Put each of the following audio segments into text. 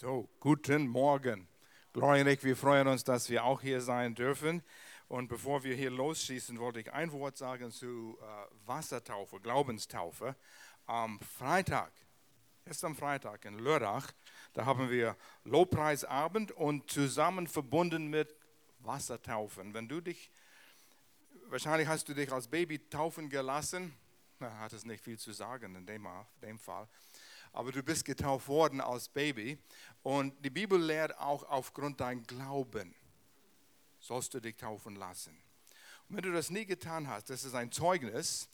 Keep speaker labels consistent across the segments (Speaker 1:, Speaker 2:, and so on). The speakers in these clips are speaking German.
Speaker 1: So, guten Morgen. Gloria Rick, wir freuen uns, dass wir auch hier sein dürfen. Und bevor wir hier losschießen, wollte ich ein Wort sagen zu äh, Wassertaufe, Glaubenstaufe. Am Freitag, am Freitag in Lörrach, da haben wir Lobpreisabend und zusammen verbunden mit Wassertaufen. Wenn du dich, wahrscheinlich hast du dich als Baby taufen gelassen, na, hat es nicht viel zu sagen in dem, dem Fall aber du bist getauft worden als Baby. Und die Bibel lehrt auch aufgrund dein Glauben sollst du dich taufen lassen. Und wenn du das nie getan hast, das ist ein Zeugnis.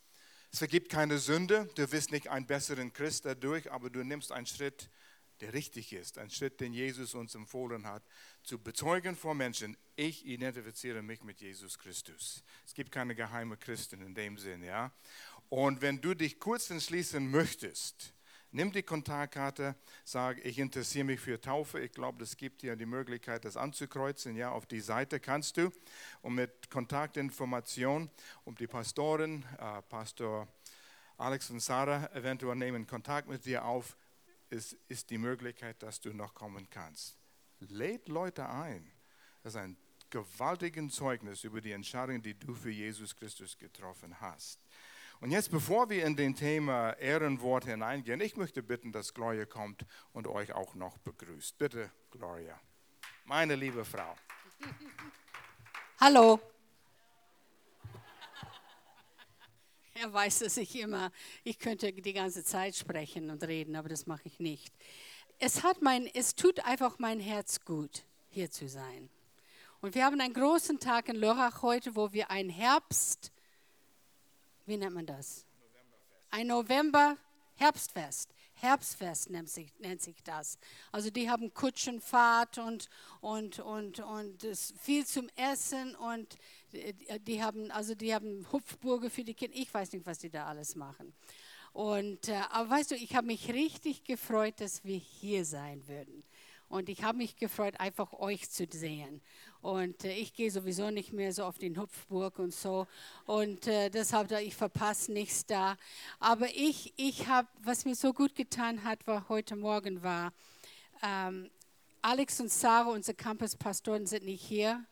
Speaker 1: Es vergibt keine Sünde. Du wirst nicht ein besseren Christ dadurch, aber du nimmst einen Schritt, der richtig ist, ein Schritt, den Jesus uns empfohlen hat, zu bezeugen vor Menschen. Ich identifiziere mich mit Jesus Christus. Es gibt keine geheime Christen in dem Sinn, ja. Und wenn du dich kurz entschließen möchtest, Nimm die Kontaktkarte, sag, ich interessiere mich für Taufe. Ich glaube, es gibt dir die Möglichkeit, das anzukreuzen. Ja, auf die Seite kannst du. Und mit Kontaktinformation um die Pastoren, äh, Pastor Alex und Sarah, eventuell nehmen Kontakt mit dir auf. Es ist die Möglichkeit, dass du noch kommen kannst. Lädt Leute ein. Das ist ein gewaltiges Zeugnis über die Entscheidung, die du für Jesus Christus getroffen hast. Und jetzt, bevor wir in den Thema Ehrenwort hineingehen, ich möchte bitten, dass Gloria kommt und euch auch noch begrüßt. Bitte, Gloria, meine liebe Frau.
Speaker 2: Hallo. Er weiß, dass ich immer, ich könnte die ganze Zeit sprechen und reden, aber das mache ich nicht. Es, hat mein, es tut einfach mein Herz gut, hier zu sein. Und wir haben einen großen Tag in Lörrach heute, wo wir ein Herbst wie nennt man das? Ein November Herbstfest. Herbstfest nennt sich, nennt sich das. Also die haben Kutschenfahrt und, und, und, und viel zum Essen und die haben, also die haben Hupfburge für die Kinder. Ich weiß nicht, was die da alles machen. Und, äh, aber weißt du, ich habe mich richtig gefreut, dass wir hier sein würden. Und ich habe mich gefreut, einfach euch zu sehen. Und äh, ich gehe sowieso nicht mehr so auf den Hupfburg und so. Und äh, deshalb, ich verpasse nichts da. Aber ich, ich habe, was mir so gut getan hat, war heute Morgen war, ähm, Alex und Sarah, unsere Campuspastoren, sind nicht hier.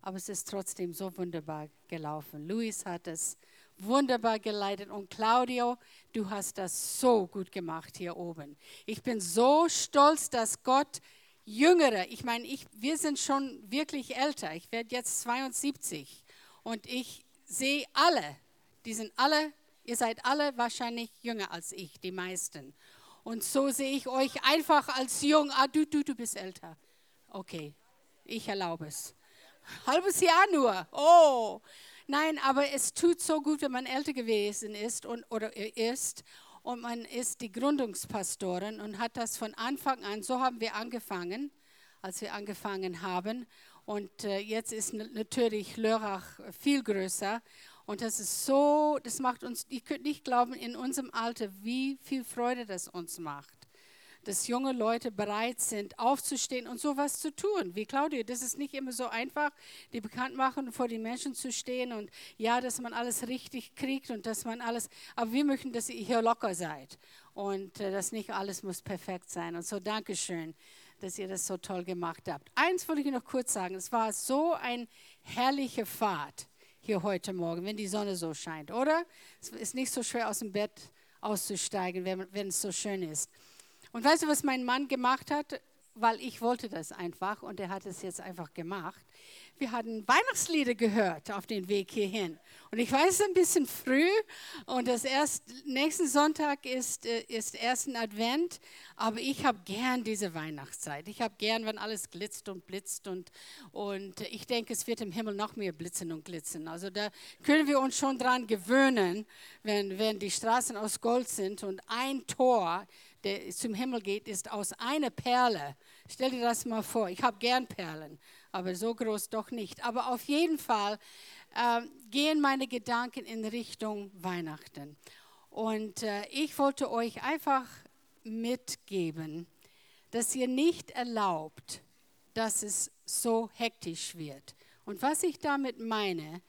Speaker 2: Aber es ist trotzdem so wunderbar gelaufen. Luis hat es wunderbar geleitet und Claudio, du hast das so gut gemacht hier oben. Ich bin so stolz, dass Gott Jüngere, ich meine, ich, wir sind schon wirklich älter. Ich werde jetzt 72 und ich sehe alle, die sind alle, ihr seid alle wahrscheinlich jünger als ich, die meisten. Und so sehe ich euch einfach als jung. Ah, du, du, du bist älter. Okay, ich erlaube es. Halbes Jahr nur. Oh, nein, aber es tut so gut, wenn man älter gewesen ist und, oder ist und man ist die Gründungspastorin und hat das von Anfang an, so haben wir angefangen, als wir angefangen haben. Und äh, jetzt ist natürlich Lörrach viel größer. Und das ist so, das macht uns, ich könnte nicht glauben, in unserem Alter, wie viel Freude das uns macht dass junge Leute bereit sind, aufzustehen und sowas zu tun. Wie Claudia, das ist nicht immer so einfach, die bekannt machen, vor den Menschen zu stehen und ja, dass man alles richtig kriegt und dass man alles, aber wir möchten, dass ihr hier locker seid und äh, dass nicht alles muss perfekt sein. Und so Dankeschön, dass ihr das so toll gemacht habt. Eins wollte ich noch kurz sagen, es war so ein herrliche Fahrt hier heute Morgen, wenn die Sonne so scheint, oder? Es ist nicht so schwer aus dem Bett auszusteigen, wenn es so schön ist. Und weißt du, was mein Mann gemacht hat? Weil ich wollte das einfach und er hat es jetzt einfach gemacht. Wir hatten Weihnachtslieder gehört auf den Weg hierhin. Und ich weiß, es ist ein bisschen früh und das erst, nächsten Sonntag ist, äh, ist ersten Advent, aber ich habe gern diese Weihnachtszeit. Ich habe gern, wenn alles glitzt und blitzt und, und ich denke, es wird im Himmel noch mehr blitzen und glitzen. Also da können wir uns schon dran gewöhnen, wenn, wenn die Straßen aus Gold sind und ein Tor der zum Himmel geht, ist aus einer Perle. Stell dir das mal vor. Ich habe gern Perlen, aber so groß doch nicht. Aber auf jeden Fall äh, gehen meine Gedanken in Richtung Weihnachten. Und äh, ich wollte euch einfach mitgeben, dass ihr nicht erlaubt, dass es so hektisch wird. Und was ich damit meine,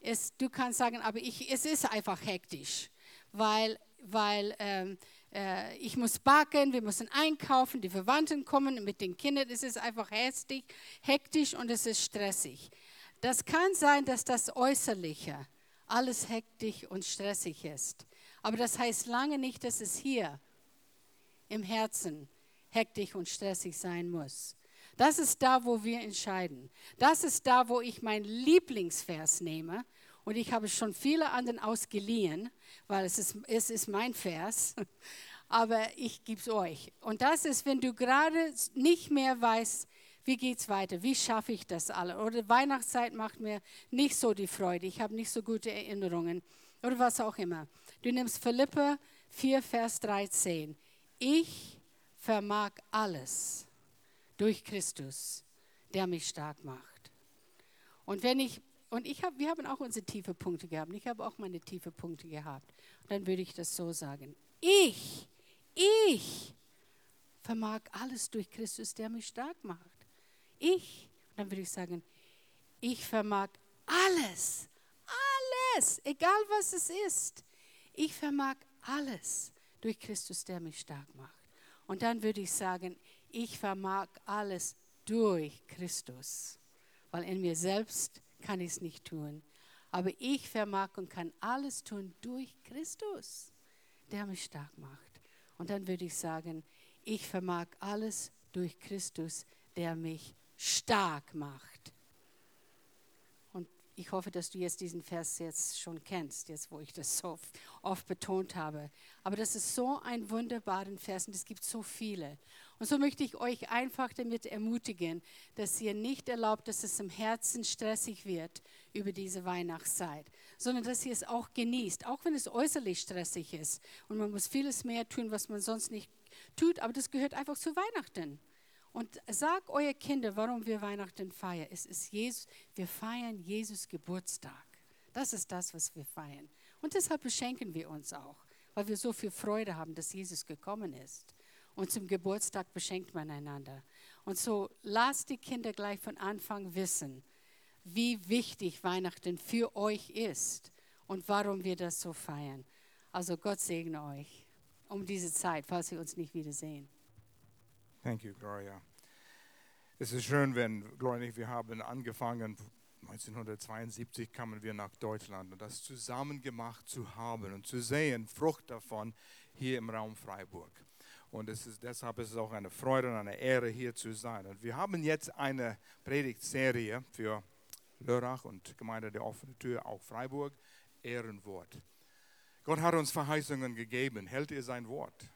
Speaker 2: ist, du kannst sagen, aber ich, es ist einfach hektisch, weil, weil ähm, äh, ich muss backen, wir müssen einkaufen, die Verwandten kommen mit den Kindern. Es ist einfach hässlich, hektisch und es ist stressig. Das kann sein, dass das Äußerliche alles hektisch und stressig ist. Aber das heißt lange nicht, dass es hier im Herzen hektisch und stressig sein muss. Das ist da, wo wir entscheiden. Das ist da, wo ich mein Lieblingsvers nehme. Und ich habe schon viele anderen ausgeliehen, weil es ist, es ist mein Vers. Aber ich gebe es euch. Und das ist, wenn du gerade nicht mehr weißt, wie geht es weiter, wie schaffe ich das alle. Oder Weihnachtszeit macht mir nicht so die Freude, ich habe nicht so gute Erinnerungen. Oder was auch immer. Du nimmst Philippe 4, Vers 13. Ich vermag alles durch Christus, der mich stark macht. Und wenn ich und ich hab, wir haben auch unsere tiefe Punkte gehabt. Ich habe auch meine tiefe Punkte gehabt. Und dann würde ich das so sagen. Ich, ich vermag alles durch Christus, der mich stark macht. Ich, und dann würde ich sagen, ich vermag alles, alles, egal was es ist. Ich vermag alles durch Christus, der mich stark macht. Und dann würde ich sagen, ich vermag alles durch Christus, weil in mir selbst kann ich es nicht tun. Aber ich vermag und kann alles tun durch Christus, der mich stark macht. Und dann würde ich sagen, ich vermag alles durch Christus, der mich stark macht. Und ich hoffe, dass du jetzt diesen Vers jetzt schon kennst, jetzt wo ich das so oft betont habe. Aber das ist so ein wunderbarer Vers und es gibt so viele. Und so möchte ich euch einfach damit ermutigen, dass ihr nicht erlaubt, dass es im Herzen stressig wird über diese Weihnachtszeit, sondern dass ihr es auch genießt, auch wenn es äußerlich stressig ist. Und man muss vieles mehr tun, was man sonst nicht tut, aber das gehört einfach zu Weihnachten. Und sag euer Kinder, warum wir Weihnachten feiern. Es ist Jesus, wir feiern Jesus Geburtstag. Das ist das, was wir feiern. Und deshalb beschenken wir uns auch, weil wir so viel Freude haben, dass Jesus gekommen ist. Und zum Geburtstag beschenkt man einander. Und so lasst die Kinder gleich von Anfang wissen, wie wichtig Weihnachten für euch ist und warum wir das so feiern. Also Gott segne euch um diese Zeit, falls wir uns nicht wiedersehen.
Speaker 1: Thank you, Gloria. Es ist schön, wenn Gloria und wir haben angefangen, 1972 kamen wir nach Deutschland und das zusammen gemacht zu haben und zu sehen, Frucht davon hier im Raum Freiburg. Und ist, deshalb ist es auch eine Freude und eine Ehre, hier zu sein. Und wir haben jetzt eine Predigtserie für Lörrach und Gemeinde der offenen Tür, auch Freiburg, Ehrenwort. Gott hat uns Verheißungen gegeben. Hält ihr sein Wort?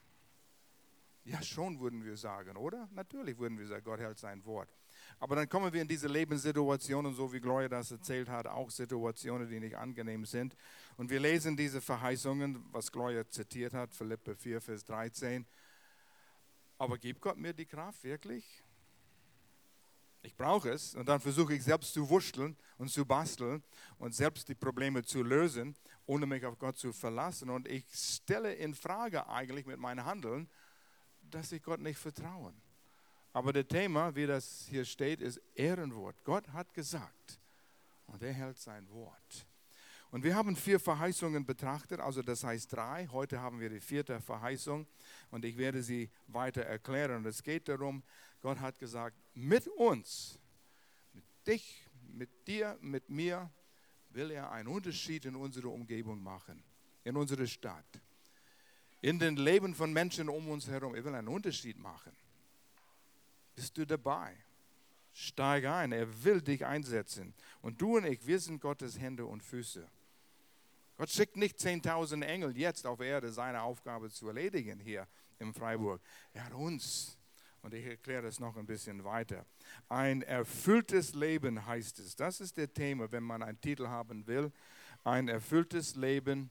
Speaker 1: Ja, schon würden wir sagen, oder? Natürlich würden wir sagen, Gott hält sein Wort. Aber dann kommen wir in diese Lebenssituationen, so wie Gloria das erzählt hat, auch Situationen, die nicht angenehm sind. Und wir lesen diese Verheißungen, was Gloria zitiert hat, Philippe 4, Vers 13. Aber gibt Gott mir die Kraft wirklich? Ich brauche es und dann versuche ich selbst zu wuscheln und zu basteln und selbst die Probleme zu lösen, ohne mich auf Gott zu verlassen. Und ich stelle in Frage eigentlich mit meinem Handeln, dass ich Gott nicht vertraue. Aber das Thema, wie das hier steht, ist Ehrenwort. Gott hat gesagt und er hält sein Wort. Und wir haben vier Verheißungen betrachtet, also das heißt drei. Heute haben wir die vierte Verheißung und ich werde sie weiter erklären. Und es geht darum, Gott hat gesagt, mit uns, mit dich, mit dir, mit mir, will er einen Unterschied in unserer Umgebung machen, in unserer Stadt, in den Leben von Menschen um uns herum. Er will einen Unterschied machen. Bist du dabei? Steig ein, er will dich einsetzen. Und du und ich, wir sind Gottes Hände und Füße. Gott schickt nicht 10.000 Engel jetzt auf Erde, seine Aufgabe zu erledigen hier in Freiburg. Er hat uns. Und ich erkläre das noch ein bisschen weiter. Ein erfülltes Leben heißt es. Das ist der Thema, wenn man einen Titel haben will. Ein erfülltes Leben.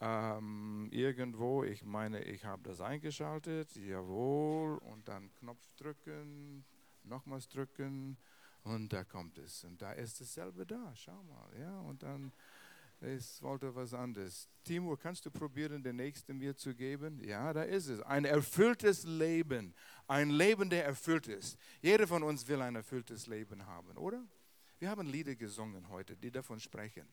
Speaker 1: Ähm, irgendwo, ich meine, ich habe das eingeschaltet. Jawohl. Und dann Knopf drücken, nochmals drücken. Und da kommt es. Und da ist dasselbe da. Schau mal. Ja, und dann es wollte was anderes. Timo, kannst du probieren, den nächsten mir zu geben? Ja, da ist es. Ein erfülltes Leben. Ein Leben, der erfüllt ist. Jeder von uns will ein erfülltes Leben haben, oder? Wir haben Lieder gesungen heute, die davon sprechen.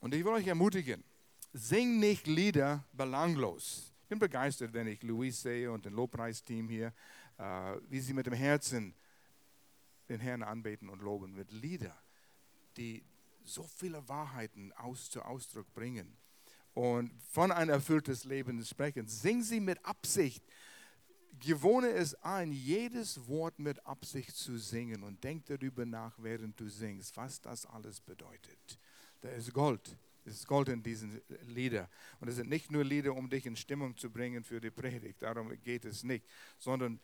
Speaker 1: Und ich will euch ermutigen, sing nicht Lieder belanglos. bin begeistert, wenn ich Luis sehe und den Lobpreisteam hier, äh, wie sie mit dem Herzen den Herrn anbeten und loben mit Lieder, die so viele Wahrheiten aus, zu Ausdruck bringen und von ein erfülltes Leben sprechen. Sing sie mit Absicht. Gewohne es ein, jedes Wort mit Absicht zu singen und denk darüber nach, während du singst, was das alles bedeutet. Da ist Gold. Es ist Gold in diesen Liedern. Und es sind nicht nur Lieder, um dich in Stimmung zu bringen für die Predigt. Darum geht es nicht. Sondern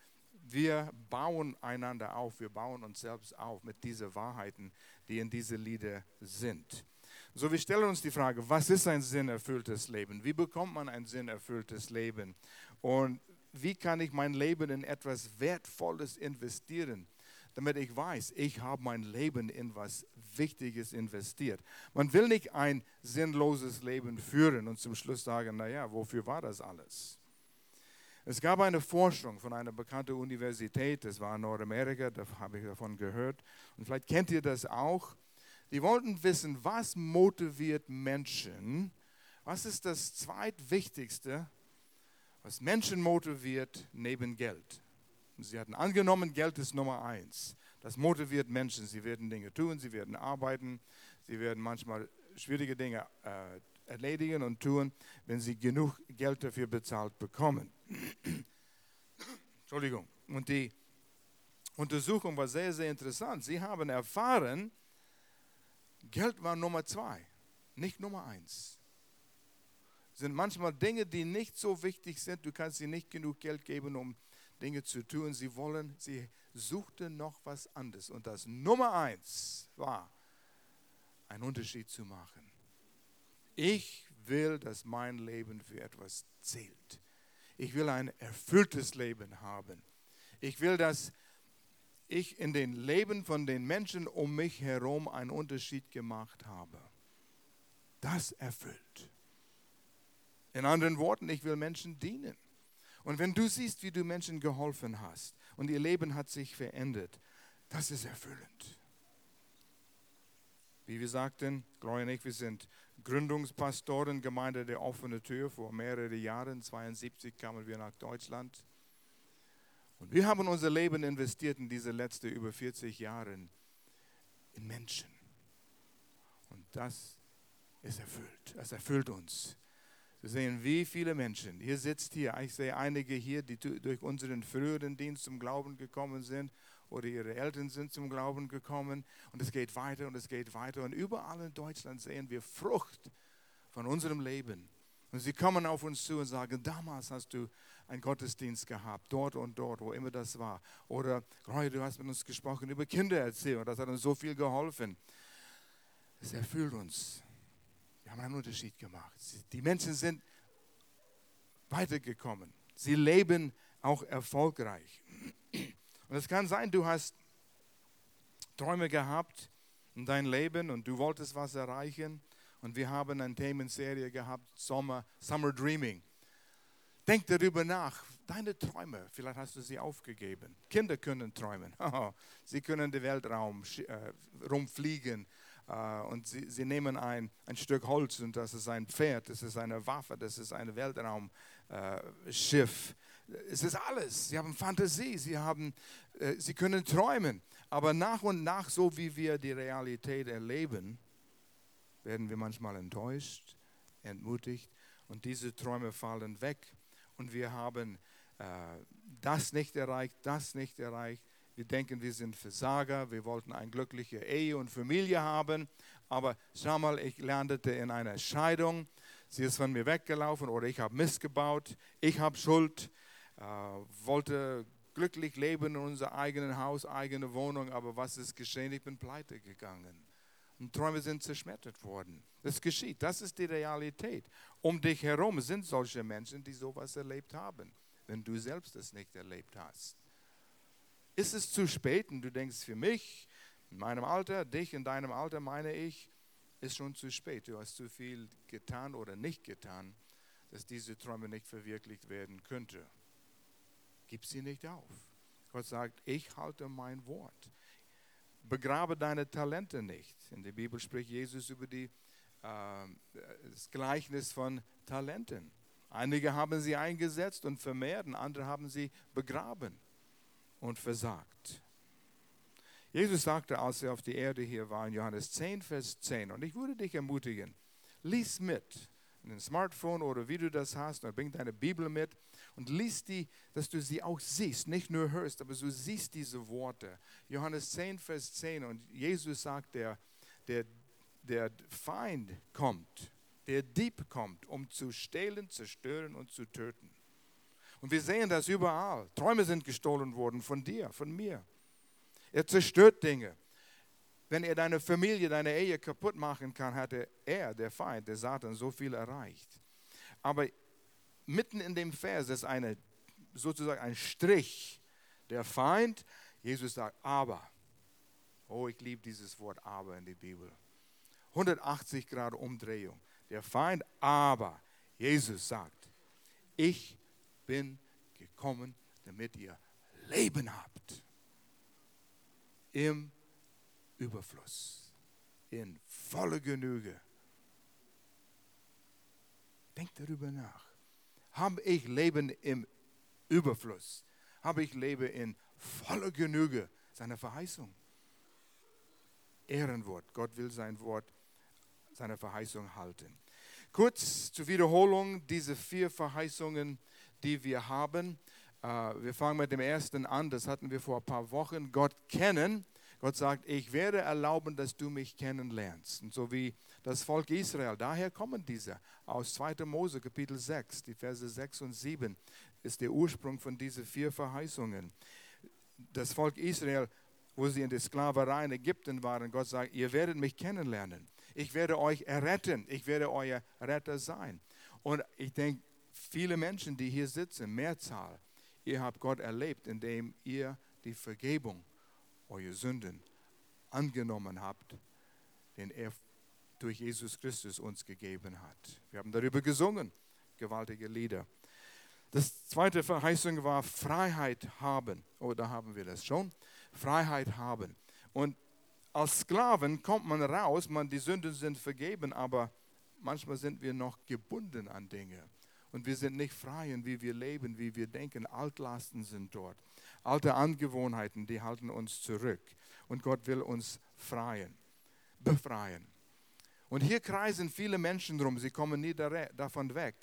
Speaker 1: wir bauen einander auf. Wir bauen uns selbst auf mit diesen Wahrheiten, die in diese Lieder sind. So, wir stellen uns die Frage, was ist ein sinnerfülltes Leben? Wie bekommt man ein sinnerfülltes Leben? Und wie kann ich mein Leben in etwas Wertvolles investieren, damit ich weiß, ich habe mein Leben in was Wichtiges investiert. Man will nicht ein sinnloses Leben führen und zum Schluss sagen, naja, wofür war das alles? Es gab eine Forschung von einer bekannten Universität, das war in Nordamerika, da habe ich davon gehört, und vielleicht kennt ihr das auch. Die wollten wissen, was motiviert Menschen, was ist das zweitwichtigste, was Menschen motiviert neben Geld. Und sie hatten angenommen, Geld ist Nummer eins. Das motiviert Menschen. Sie werden Dinge tun, sie werden arbeiten, sie werden manchmal schwierige Dinge äh, erledigen und tun, wenn sie genug Geld dafür bezahlt bekommen. Entschuldigung. Und die Untersuchung war sehr, sehr interessant. Sie haben erfahren, Geld war Nummer zwei, nicht Nummer eins. Es sind manchmal Dinge, die nicht so wichtig sind. Du kannst sie nicht genug Geld geben, um Dinge zu tun. Sie wollen, sie suchten noch was anderes. Und das Nummer eins war, einen Unterschied zu machen. Ich will, dass mein Leben für etwas zählt. Ich will ein erfülltes Leben haben. Ich will, dass ich in den Leben von den Menschen um mich herum einen Unterschied gemacht habe. Das erfüllt. In anderen Worten, ich will Menschen dienen. Und wenn du siehst, wie du Menschen geholfen hast und ihr Leben hat sich verändert, das ist erfüllend. Wie wir sagten, Gloria und ich, wir sind Gründungspastoren, Gemeinde der offenen Tür. Vor mehreren Jahren, 72, kamen wir nach Deutschland. Und wir haben unser Leben investiert in diese letzten über 40 Jahre in Menschen. Und das ist erfüllt. Es erfüllt uns. Wir sehen, wie viele Menschen, ihr sitzt hier, ich sehe einige hier, die durch unseren früheren Dienst zum Glauben gekommen sind oder ihre Eltern sind zum Glauben gekommen und es geht weiter und es geht weiter und überall in Deutschland sehen wir Frucht von unserem Leben. Und sie kommen auf uns zu und sagen, damals hast du einen Gottesdienst gehabt, dort und dort, wo immer das war. Oder, Roy, du hast mit uns gesprochen über Kindererziehung, das hat uns so viel geholfen. Es erfüllt uns. Wir haben einen Unterschied gemacht. Die Menschen sind weitergekommen. Sie leben auch erfolgreich. Und es kann sein, du hast Träume gehabt in dein Leben und du wolltest was erreichen. Und wir haben eine Themenserie gehabt, Sommer, Summer Dreaming. Denk darüber nach. Deine Träume, vielleicht hast du sie aufgegeben. Kinder können träumen. sie können den Weltraum äh, rumfliegen. Äh, und sie, sie nehmen ein, ein Stück Holz und das ist ein Pferd, das ist eine Waffe, das ist ein Weltraumschiff. Es ist alles. Sie haben Fantasie, sie, haben, äh, sie können träumen. Aber nach und nach, so wie wir die Realität erleben, werden wir manchmal enttäuscht, entmutigt und diese Träume fallen weg. Und wir haben äh, das nicht erreicht, das nicht erreicht. Wir denken, wir sind Versager, wir wollten eine glückliche Ehe und Familie haben, aber schau mal, ich landete in einer Scheidung, sie ist von mir weggelaufen oder ich habe Mist gebaut, ich habe Schuld, wollte glücklich leben in unserem eigenen Haus, eigene Wohnung, aber was ist geschehen? Ich bin pleite gegangen. Und Träume sind zerschmettert worden. Das geschieht. Das ist die Realität. Um dich herum sind solche Menschen, die sowas erlebt haben, wenn du selbst es nicht erlebt hast. Ist es zu spät und du denkst, für mich, in meinem Alter, dich in deinem Alter, meine ich, ist schon zu spät. Du hast zu viel getan oder nicht getan, dass diese Träume nicht verwirklicht werden könnten. Gib sie nicht auf. Gott sagt, ich halte mein Wort begrabe deine Talente nicht. In der Bibel spricht Jesus über die, äh, das Gleichnis von Talenten. Einige haben sie eingesetzt und vermehrt, und andere haben sie begraben und versagt. Jesus sagte, als er auf die Erde hier war, in Johannes 10, Vers 10, und ich würde dich ermutigen, lies mit, ein Smartphone oder wie du das hast, oder bring deine Bibel mit und lies die, dass du sie auch siehst, nicht nur hörst, aber du siehst diese Worte. Johannes 10, Vers 10 und Jesus sagt, der, der, der Feind kommt, der Dieb kommt, um zu stehlen, zerstören und zu töten. Und wir sehen das überall. Träume sind gestohlen worden von dir, von mir. Er zerstört Dinge. Wenn er deine Familie, deine Ehe kaputt machen kann, hatte er, der Feind, der Satan, so viel erreicht. Aber mitten in dem Vers ist eine, sozusagen ein Strich. Der Feind, Jesus sagt, aber. Oh, ich liebe dieses Wort aber in der Bibel. 180 Grad Umdrehung. Der Feind, aber Jesus sagt, ich bin gekommen, damit ihr Leben habt. Im Überfluss. In voller Genüge. Denkt darüber nach. Habe ich Leben im Überfluss? Habe ich Leben in voller Genüge? Seine Verheißung. Ehrenwort. Gott will sein Wort, seine Verheißung halten. Kurz zur Wiederholung diese vier Verheißungen, die wir haben. Äh, wir fangen mit dem ersten an, das hatten wir vor ein paar Wochen. Gott kennen. Gott sagt, ich werde erlauben, dass du mich kennenlernst. Und so wie das Volk Israel, daher kommen diese aus 2. Mose Kapitel 6, die Verse 6 und 7 ist der Ursprung von diesen vier Verheißungen. Das Volk Israel, wo sie in der Sklaverei in Ägypten waren, Gott sagt, ihr werdet mich kennenlernen. Ich werde euch erretten. Ich werde euer Retter sein. Und ich denke, viele Menschen, die hier sitzen, Mehrzahl, ihr habt Gott erlebt, indem ihr die Vergebung eure Sünden angenommen habt, den er durch Jesus Christus uns gegeben hat. Wir haben darüber gesungen, gewaltige Lieder. Das zweite Verheißung war Freiheit haben. Oh, da haben wir das schon. Freiheit haben. Und als Sklaven kommt man raus, man, die Sünden sind vergeben, aber manchmal sind wir noch gebunden an Dinge. Und wir sind nicht frei in wie wir leben, wie wir denken. Altlasten sind dort. Alte Angewohnheiten, die halten uns zurück. Und Gott will uns freien, befreien. Und hier kreisen viele Menschen drum, sie kommen nie davon weg.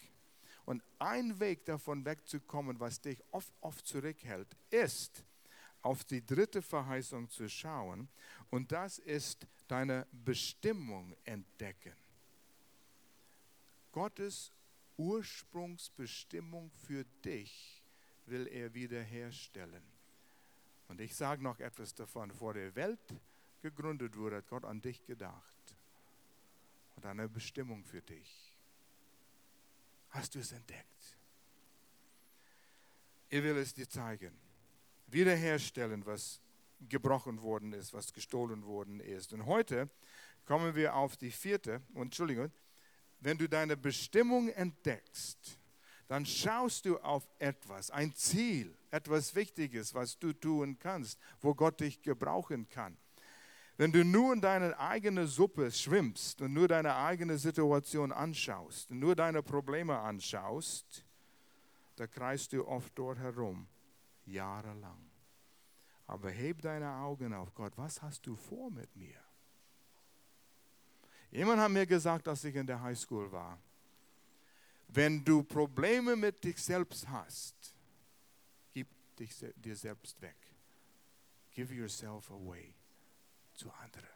Speaker 1: Und ein Weg davon wegzukommen, was dich oft, oft zurückhält, ist, auf die dritte Verheißung zu schauen. Und das ist deine Bestimmung entdecken. Gottes Ursprungsbestimmung für dich will er wiederherstellen. Und ich sage noch etwas davon. Vor der Welt gegründet wurde, hat Gott an dich gedacht und eine Bestimmung für dich. Hast du es entdeckt? Er will es dir zeigen. Wiederherstellen, was gebrochen worden ist, was gestohlen worden ist. Und heute kommen wir auf die vierte, Entschuldigung, wenn du deine Bestimmung entdeckst, dann schaust du auf etwas, ein Ziel, etwas Wichtiges, was du tun kannst, wo Gott dich gebrauchen kann. Wenn du nur in deine eigene Suppe schwimmst und nur deine eigene Situation anschaust und nur deine Probleme anschaust, da kreist du oft dort herum, jahrelang. Aber heb deine Augen auf Gott. Was hast du vor mit mir? Jemand hat mir gesagt, als ich in der Highschool war, wenn du Probleme mit dich selbst hast, gib dich dir selbst weg. Give yourself away zu anderen.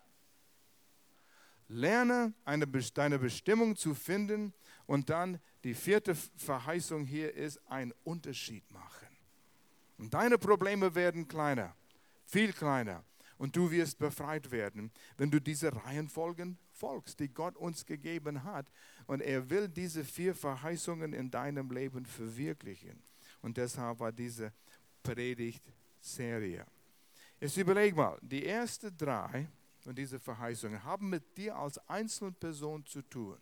Speaker 1: Lerne eine, deine Bestimmung zu finden und dann die vierte Verheißung hier ist, einen Unterschied machen. Und deine Probleme werden kleiner, viel kleiner. Und du wirst befreit werden, wenn du diese Reihenfolgen folgst, die Gott uns gegeben hat. Und er will diese vier Verheißungen in deinem Leben verwirklichen. Und deshalb war diese Predigtserie. Jetzt überleg mal, die ersten drei und diese Verheißungen haben mit dir als Einzelperson zu tun.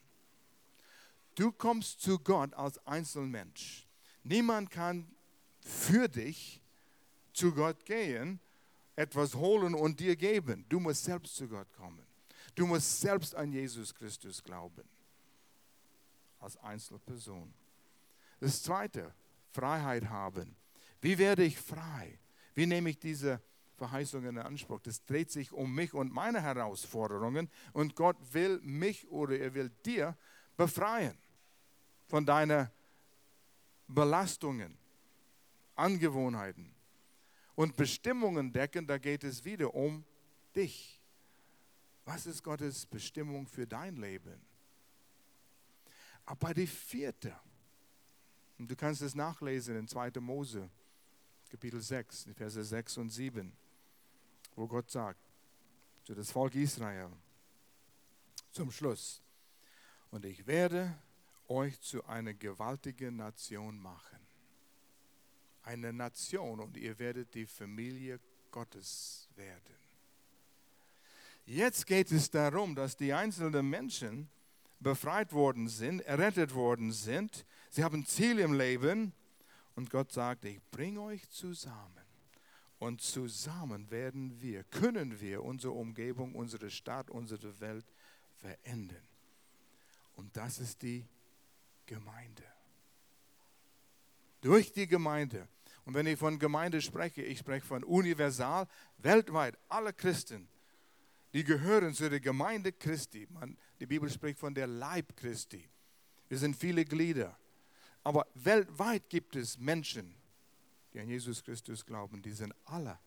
Speaker 1: Du kommst zu Gott als Einzelmensch. Niemand kann für dich zu Gott gehen, etwas holen und dir geben. Du musst selbst zu Gott kommen. Du musst selbst an Jesus Christus glauben. Als Einzelperson. Das zweite, Freiheit haben. Wie werde ich frei? Wie nehme ich diese Verheißungen in Anspruch? Das dreht sich um mich und meine Herausforderungen und Gott will mich oder er will dir befreien von deinen Belastungen, Angewohnheiten und Bestimmungen decken. Da geht es wieder um dich. Was ist Gottes Bestimmung für dein Leben? Aber die vierte, und du kannst es nachlesen in 2. Mose, Kapitel 6, Verse 6 und 7, wo Gott sagt zu das Volk Israel zum Schluss, und ich werde euch zu einer gewaltigen Nation machen. Eine Nation und ihr werdet die Familie Gottes werden. Jetzt geht es darum, dass die einzelnen Menschen befreit worden sind, errettet worden sind. Sie haben Ziel im Leben und Gott sagt, ich bringe euch zusammen. Und zusammen werden wir, können wir unsere Umgebung, unsere Stadt, unsere Welt verändern. Und das ist die Gemeinde. Durch die Gemeinde. Und wenn ich von Gemeinde spreche, ich spreche von universal, weltweit, alle Christen die gehören zu der Gemeinde Christi. Man, die Bibel spricht von der Leib Christi. Wir sind viele Glieder. Aber weltweit gibt es Menschen, die an Jesus Christus glauben. Die sind alle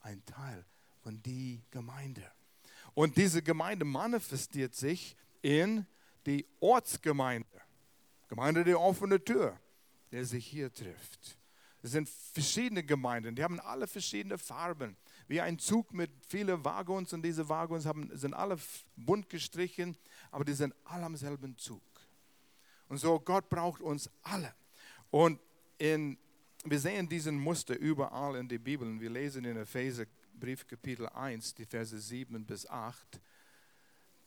Speaker 1: ein Teil von die Gemeinde. Und diese Gemeinde manifestiert sich in die Ortsgemeinde. Gemeinde der offenen Tür, der sich hier trifft. Es sind verschiedene Gemeinden, die haben alle verschiedene Farben wie ein Zug mit vielen Waggons und diese Waggons haben, sind alle bunt gestrichen, aber die sind alle am selben Zug. Und so, Gott braucht uns alle. Und in, wir sehen diesen Muster überall in der Bibel. Wir lesen in Epheserbrief Kapitel 1, die Verse 7 bis 8.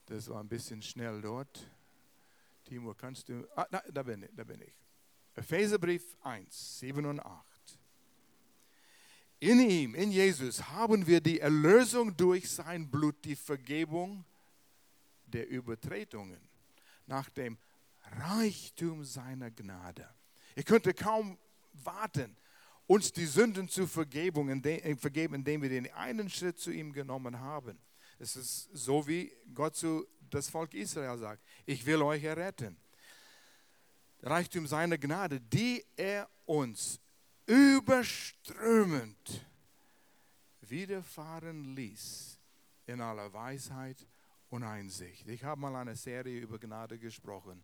Speaker 1: Das war ein bisschen schnell dort. Timo, kannst du. Ah, da, da bin ich. Da bin ich. Epheserbrief 1, 7 und 8. In ihm, in Jesus, haben wir die Erlösung durch sein Blut, die Vergebung der Übertretungen nach dem Reichtum seiner Gnade. Ihr könnte kaum warten, uns die Sünden zu vergeben, indem wir den einen Schritt zu ihm genommen haben. Es ist so, wie Gott zu das Volk Israel sagt, ich will euch erretten. Reichtum seiner Gnade, die er uns überströmend widerfahren ließ in aller Weisheit und Einsicht. Ich habe mal eine Serie über Gnade gesprochen.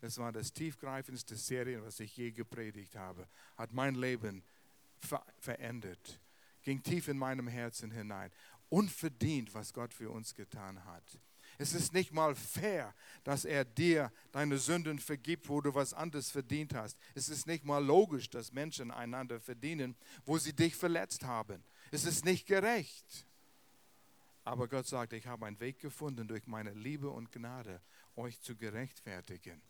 Speaker 1: Das war das tiefgreifendste Serie, was ich je gepredigt habe. Hat mein Leben ver verändert. Ging tief in meinem Herzen hinein. Unverdient, was Gott für uns getan hat. Es ist nicht mal fair, dass er dir deine Sünden vergibt, wo du was anderes verdient hast. Es ist nicht mal logisch, dass Menschen einander verdienen, wo sie dich verletzt haben. Es ist nicht gerecht. Aber Gott sagt, ich habe einen Weg gefunden, durch meine Liebe und Gnade euch zu gerechtfertigen.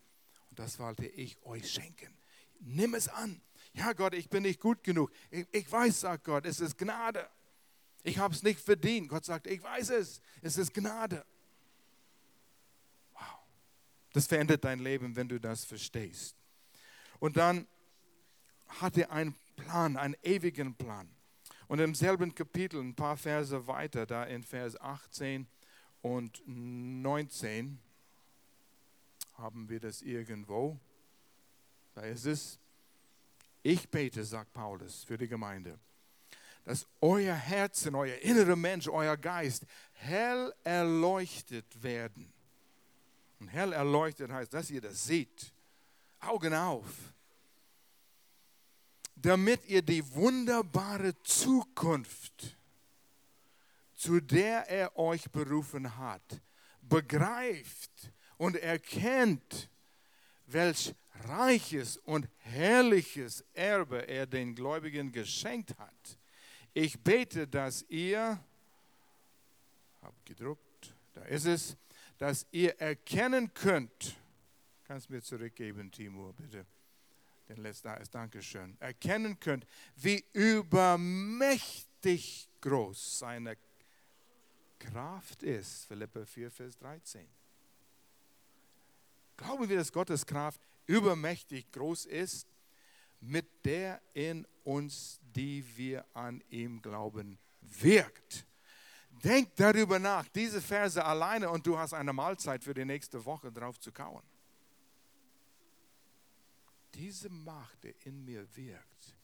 Speaker 1: Und das wollte ich euch schenken. Nimm es an. Ja, Gott, ich bin nicht gut genug. Ich, ich weiß, sagt Gott, es ist Gnade. Ich habe es nicht verdient. Gott sagt, ich weiß es. Es ist Gnade. Das verändert dein Leben, wenn du das verstehst. Und dann hat er einen Plan, einen ewigen Plan. Und im selben Kapitel, ein paar Verse weiter, da in Vers 18 und 19, haben wir das irgendwo. Da ist es. Ich bete, sagt Paulus, für die Gemeinde, dass euer Herzen, euer innerer Mensch, euer Geist hell erleuchtet werden und hell erleuchtet heißt, dass ihr das seht. Augen auf. Damit ihr die wunderbare Zukunft, zu der er euch berufen hat, begreift und erkennt, welch reiches und herrliches Erbe er den Gläubigen geschenkt hat. Ich bete, dass ihr, habt gedruckt, da ist es, dass ihr erkennen könnt, kannst mir zurückgeben, Timur, bitte. Den letzten ist Dankeschön. Erkennen könnt, wie übermächtig groß seine Kraft ist. Philippe 4, Vers 13. Glauben wir, dass Gottes Kraft übermächtig groß ist? mit der in uns, die wir an ihm glauben, wirkt. Denk darüber nach, diese Verse alleine und du hast eine Mahlzeit für die nächste Woche drauf zu kauen. Diese Macht, die in mir wirkt,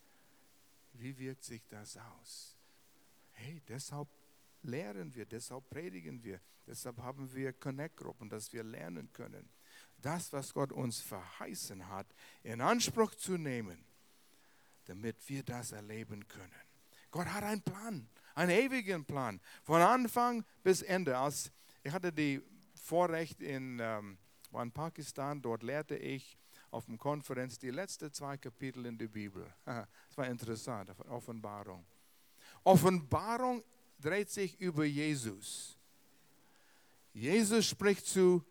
Speaker 1: wie wirkt sich das aus? Hey, deshalb lehren wir, deshalb predigen wir, deshalb haben wir Connect-Gruppen, dass wir lernen können, das, was Gott uns verheißen hat, in Anspruch zu nehmen, damit wir das erleben können. Gott hat einen Plan, einen ewigen Plan, von Anfang bis Ende. Als ich hatte die Vorrecht in, ähm, war in Pakistan, dort lehrte ich auf der Konferenz die letzten zwei Kapitel in der Bibel. Das war interessant, Offenbarung. Offenbarung dreht sich über Jesus. Jesus spricht zu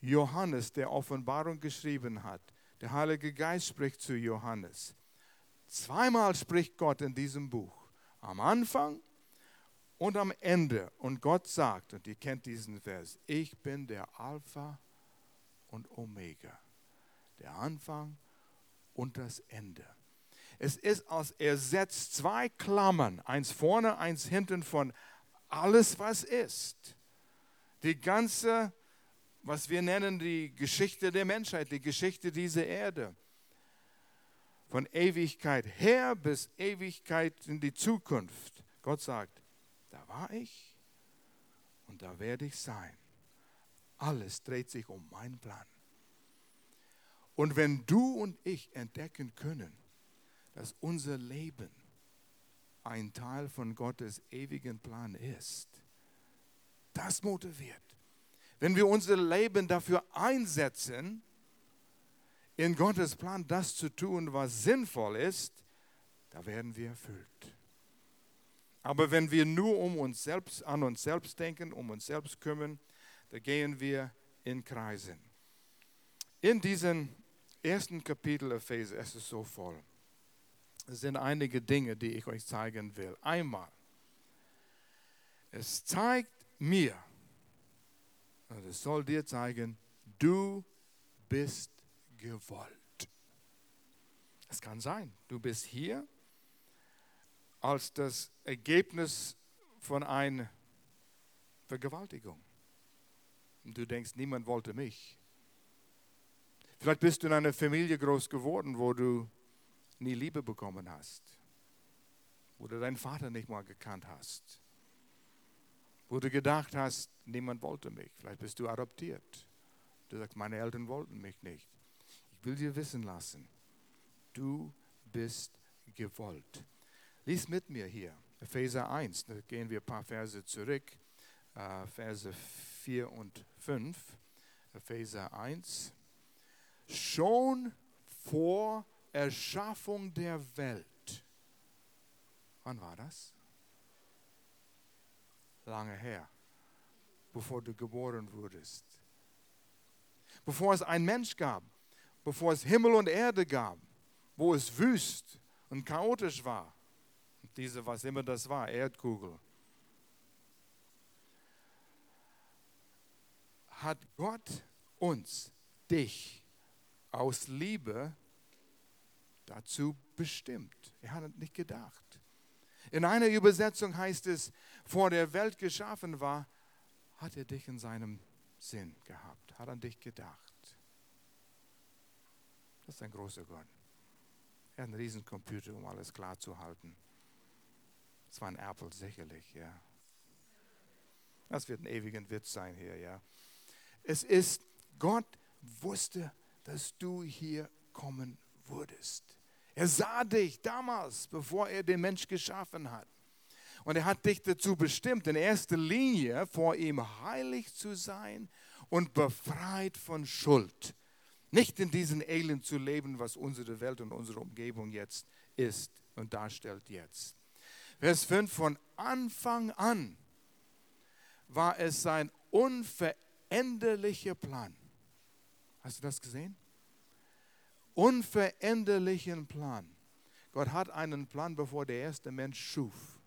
Speaker 1: Johannes, der Offenbarung geschrieben hat. Der Heilige Geist spricht zu Johannes. Zweimal spricht Gott in diesem Buch. Am Anfang und am Ende. Und Gott sagt, und ihr kennt diesen Vers, ich bin der Alpha und Omega. Der Anfang und das Ende. Es ist, als er setzt zwei Klammern, eins vorne, eins hinten von alles, was ist. Die ganze, was wir nennen, die Geschichte der Menschheit, die Geschichte dieser Erde. Von Ewigkeit her bis Ewigkeit in die Zukunft. Gott sagt, da war ich und da werde ich sein. Alles dreht sich um meinen Plan. Und wenn du und ich entdecken können, dass unser Leben ein Teil von Gottes ewigen Plan ist. Das motiviert. Wenn wir unser Leben dafür einsetzen, in Gottes Plan das zu tun, was sinnvoll ist, da werden wir erfüllt. Aber wenn wir nur um uns selbst, an uns selbst denken, um uns selbst kümmern, da gehen wir in Kreisen. In diesem ersten Kapitel Epheser, es ist so voll. Es sind einige Dinge, die ich euch zeigen will. Einmal, es zeigt mir, und es soll dir zeigen, du bist gewollt. Es kann sein, du bist hier als das Ergebnis von einer Vergewaltigung. Und du denkst, niemand wollte mich. Vielleicht bist du in einer Familie groß geworden, wo du nie Liebe bekommen hast, wo du deinen Vater nicht mal gekannt hast, wo du gedacht hast, niemand wollte mich. Vielleicht bist du adoptiert. Du sagst, meine Eltern wollten mich nicht. Will dir wissen lassen, du bist gewollt. Lies mit mir hier, Epheser 1, da gehen wir ein paar Verse zurück, äh, Verse 4 und 5, Epheser 1. Schon vor Erschaffung der Welt. Wann war das? Lange her, bevor du geboren wurdest. Bevor es ein Mensch gab, bevor es Himmel und Erde gab, wo es wüst und chaotisch war. Diese, was immer das war, Erdkugel. Hat Gott uns, dich, aus Liebe dazu bestimmt. Er hat nicht gedacht. In einer Übersetzung heißt es, vor der Welt geschaffen war, hat er dich in seinem Sinn gehabt, hat an dich gedacht. Das ist ein großer Gott. Er hat einen Riesencomputer, um alles klar zu halten. Das war ein Apple sicherlich, ja. Das wird ein ewiger Witz sein hier, ja. Es ist, Gott wusste, dass du hier kommen würdest. Er sah dich damals, bevor er den Mensch geschaffen hat. Und er hat dich dazu bestimmt, in erster Linie vor ihm heilig zu sein und befreit von Schuld. Nicht in diesem Elend zu leben, was unsere Welt und unsere Umgebung jetzt ist und darstellt jetzt. Vers 5, von Anfang an war es sein unveränderlicher Plan. Hast du das gesehen? unveränderlichen Plan. Gott hat einen Plan, bevor der erste Mensch schuf.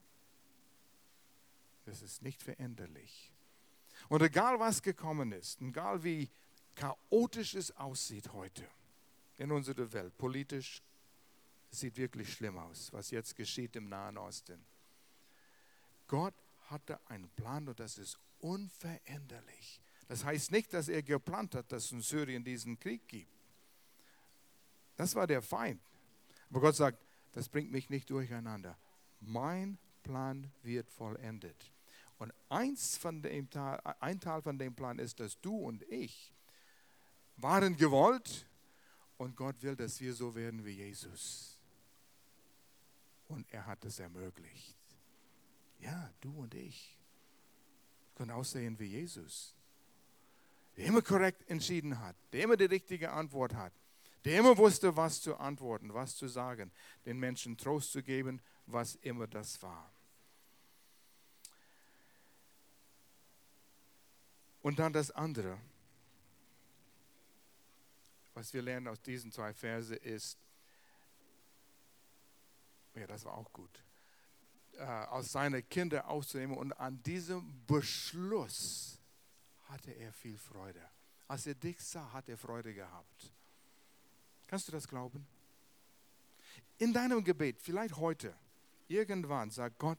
Speaker 1: Das ist nicht veränderlich. Und egal was gekommen ist, egal wie chaotisch es aussieht heute in unserer Welt, politisch, sieht wirklich schlimm aus, was jetzt geschieht im Nahen Osten. Gott hatte einen Plan und das ist unveränderlich. Das heißt nicht, dass er geplant hat, dass es in Syrien diesen Krieg gibt. Das war der Feind. Aber Gott sagt, das bringt mich nicht durcheinander. Mein Plan wird vollendet. Und eins von dem ein Teil von dem Plan ist, dass du und ich waren gewollt und Gott will, dass wir so werden wie Jesus. Und er hat es ermöglicht. Ja, du und ich können aussehen wie Jesus. Der immer korrekt entschieden hat, der immer die richtige Antwort hat, der immer wusste, was zu antworten, was zu sagen, den Menschen Trost zu geben, was immer das war. Und dann das andere, was wir lernen aus diesen zwei Verse ist, ja, das war auch gut, äh, aus seine Kinder auszunehmen und an diesem Beschluss hatte er viel Freude. Als er dich sah, hat er Freude gehabt. Kannst du das glauben? In deinem Gebet, vielleicht heute, irgendwann, sagt Gott,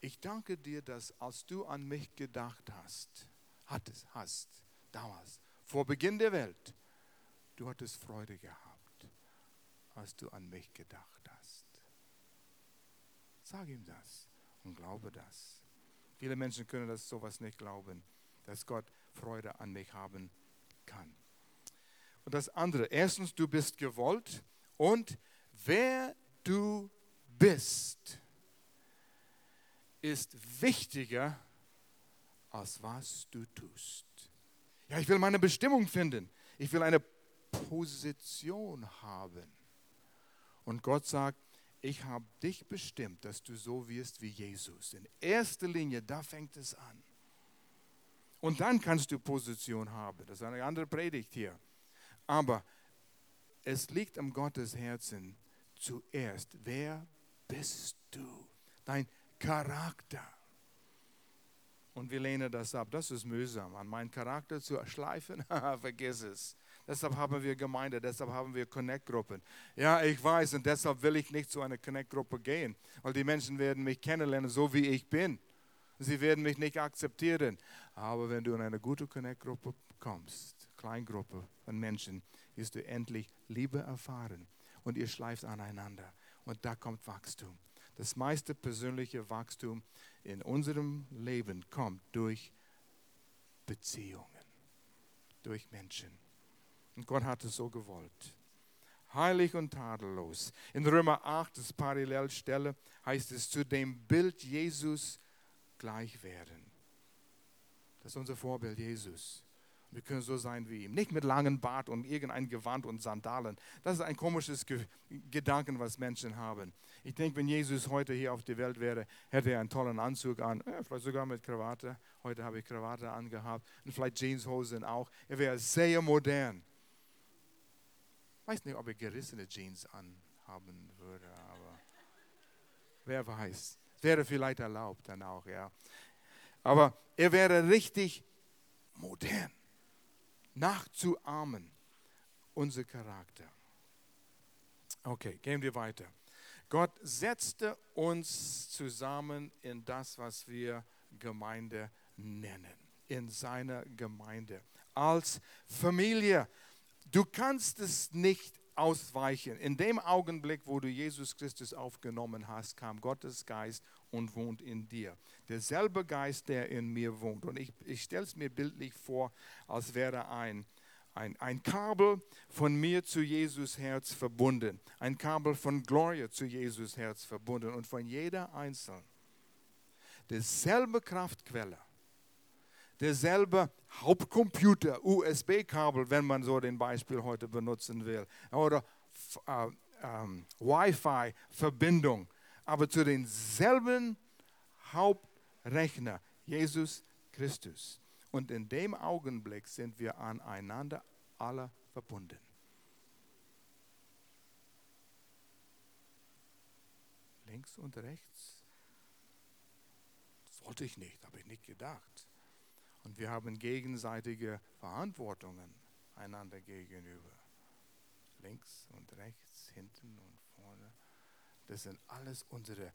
Speaker 1: ich danke dir, dass als du an mich gedacht hast, hattest, hast, damals, vor Beginn der Welt, du hattest Freude gehabt, als du an mich gedacht hast. Sag ihm das und glaube das. Viele Menschen können das sowas nicht glauben, dass Gott Freude an mich haben kann. Und das andere, erstens, du bist gewollt und wer du bist, ist wichtiger als was du tust. Ja, ich will meine Bestimmung finden. Ich will eine Position haben. Und Gott sagt, ich habe dich bestimmt, dass du so wirst wie Jesus. In erster Linie, da fängt es an. Und dann kannst du Position haben. Das ist eine andere Predigt hier. Aber es liegt am Gottes Herzen zuerst, wer bist du? Dein Charakter. Und wir lehnen das ab. Das ist mühsam, an meinen Charakter zu schleifen. Vergiss es. Deshalb haben wir Gemeinde, deshalb haben wir Connect-Gruppen. Ja, ich weiß und deshalb will ich nicht zu einer Connect-Gruppe gehen, weil die Menschen werden mich kennenlernen, so wie ich bin. Sie werden mich nicht akzeptieren. Aber wenn du in eine gute Connect-Gruppe kommst, Kleingruppe von Menschen, wirst du endlich Liebe erfahren und ihr schleift aneinander. Und da kommt Wachstum. Das meiste persönliche Wachstum in unserem Leben kommt durch Beziehungen, durch Menschen. Und Gott hat es so gewollt. Heilig und tadellos. In Römer 8, das Parallelstelle, heißt es, zu dem Bild Jesus gleich werden. Das ist unser Vorbild Jesus. Wir können so sein wie ihm. Nicht mit langem Bart und irgendein Gewand und Sandalen. Das ist ein komisches Ge Gedanken, was Menschen haben. Ich denke, wenn Jesus heute hier auf der Welt wäre, hätte er einen tollen Anzug an, ja, vielleicht sogar mit Krawatte. Heute habe ich Krawatte angehabt und vielleicht Jeanshosen auch. Er wäre sehr modern. Ich weiß nicht, ob er gerissene Jeans anhaben würde, aber wer weiß. Wäre vielleicht erlaubt dann auch, ja. Aber er wäre richtig modern nachzuahmen, unser Charakter. Okay, gehen wir weiter. Gott setzte uns zusammen in das, was wir Gemeinde nennen, in seiner Gemeinde, als Familie. Du kannst es nicht ausweichen. In dem Augenblick, wo du Jesus Christus aufgenommen hast, kam Gottes Geist und wohnt in dir. Derselbe Geist, der in mir wohnt. Und ich, ich stelle es mir bildlich vor, als wäre ein, ein, ein Kabel von mir zu Jesus Herz verbunden. Ein Kabel von Gloria zu Jesus Herz verbunden. Und von jeder Einzelnen. Derselbe Kraftquelle derselbe Hauptcomputer, USB-Kabel, wenn man so den Beispiel heute benutzen will, oder äh, ähm, Wi-Fi-Verbindung, aber zu denselben Hauptrechner, Jesus Christus. Und in dem Augenblick sind wir aneinander alle verbunden. Links und rechts. Das wollte ich nicht, habe ich nicht gedacht. Und wir haben gegenseitige Verantwortungen einander gegenüber. Links und rechts, hinten und Freunde. Das sind alles unsere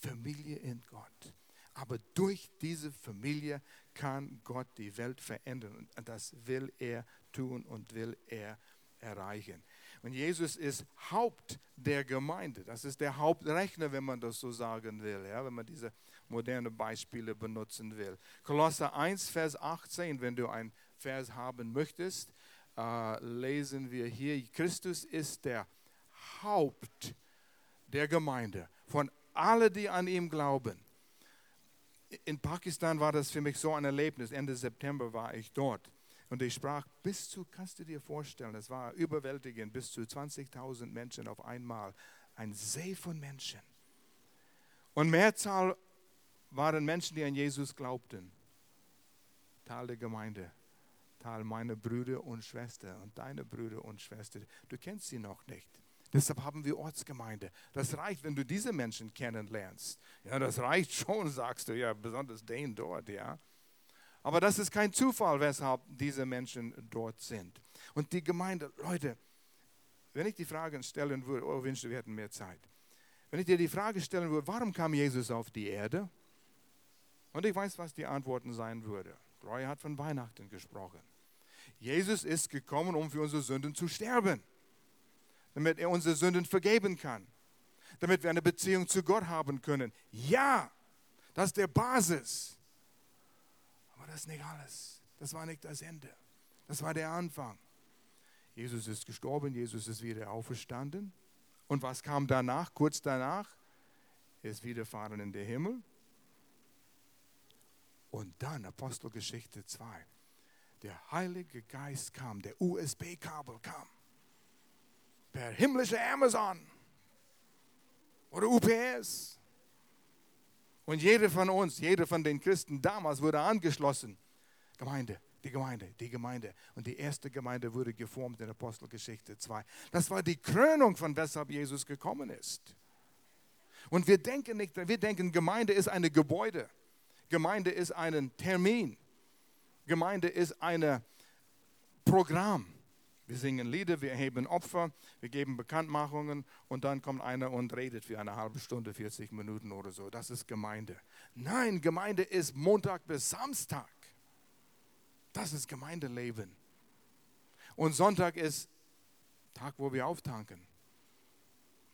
Speaker 1: Familie in Gott. Aber durch diese Familie kann Gott die Welt verändern. Und das will er tun und will er erreichen. Und Jesus ist Haupt der Gemeinde. Das ist der Hauptrechner, wenn man das so sagen will, ja, wenn man diese moderne Beispiele benutzen will. Kolosser 1, Vers 18, wenn du ein Vers haben möchtest, äh, lesen wir hier, Christus ist der Haupt der Gemeinde, von allen, die an ihm glauben. In Pakistan war das für mich so ein Erlebnis. Ende September war ich dort. Und ich sprach bis zu, kannst du dir vorstellen, es war überwältigend, bis zu 20.000 Menschen auf einmal. Ein See von Menschen. Und Mehrzahl waren Menschen, die an Jesus glaubten. Teil der Gemeinde. Teil meiner Brüder und Schwestern und deine Brüder und Schwestern. Du kennst sie noch nicht. Deshalb haben wir Ortsgemeinde. Das reicht, wenn du diese Menschen kennenlernst. Ja, das reicht schon, sagst du, ja, besonders den dort, ja. Aber das ist kein Zufall, weshalb diese Menschen dort sind. Und die Gemeinde, Leute, wenn ich die Frage stellen würde, oh, wünschte, wir hätten mehr Zeit. Wenn ich dir die Frage stellen würde, warum kam Jesus auf die Erde? Und ich weiß, was die Antworten sein würde. Gloria hat von Weihnachten gesprochen. Jesus ist gekommen, um für unsere Sünden zu sterben, damit er unsere Sünden vergeben kann, damit wir eine Beziehung zu Gott haben können. Ja, das ist der Basis. Aber das ist nicht alles. Das war nicht das Ende. Das war der Anfang. Jesus ist gestorben, Jesus ist wieder auferstanden. Und was kam danach, kurz danach? Er ist wiederfahren in den Himmel. Und dann Apostelgeschichte 2. Der Heilige Geist kam, der USB-Kabel kam. Per himmlische Amazon oder UPS. Und jeder von uns, jeder von den Christen damals wurde angeschlossen. Gemeinde, die Gemeinde, die Gemeinde. Und die erste Gemeinde wurde geformt in Apostelgeschichte 2. Das war die Krönung, von weshalb Jesus gekommen ist. Und wir denken nicht, wir denken, Gemeinde ist ein Gebäude. Gemeinde ist ein Termin. Gemeinde ist ein Programm. Wir singen Lieder, wir erheben Opfer, wir geben Bekanntmachungen und dann kommt einer und redet für eine halbe Stunde, 40 Minuten oder so. Das ist Gemeinde. Nein, Gemeinde ist Montag bis Samstag. Das ist Gemeindeleben. Und Sonntag ist Tag, wo wir auftanken.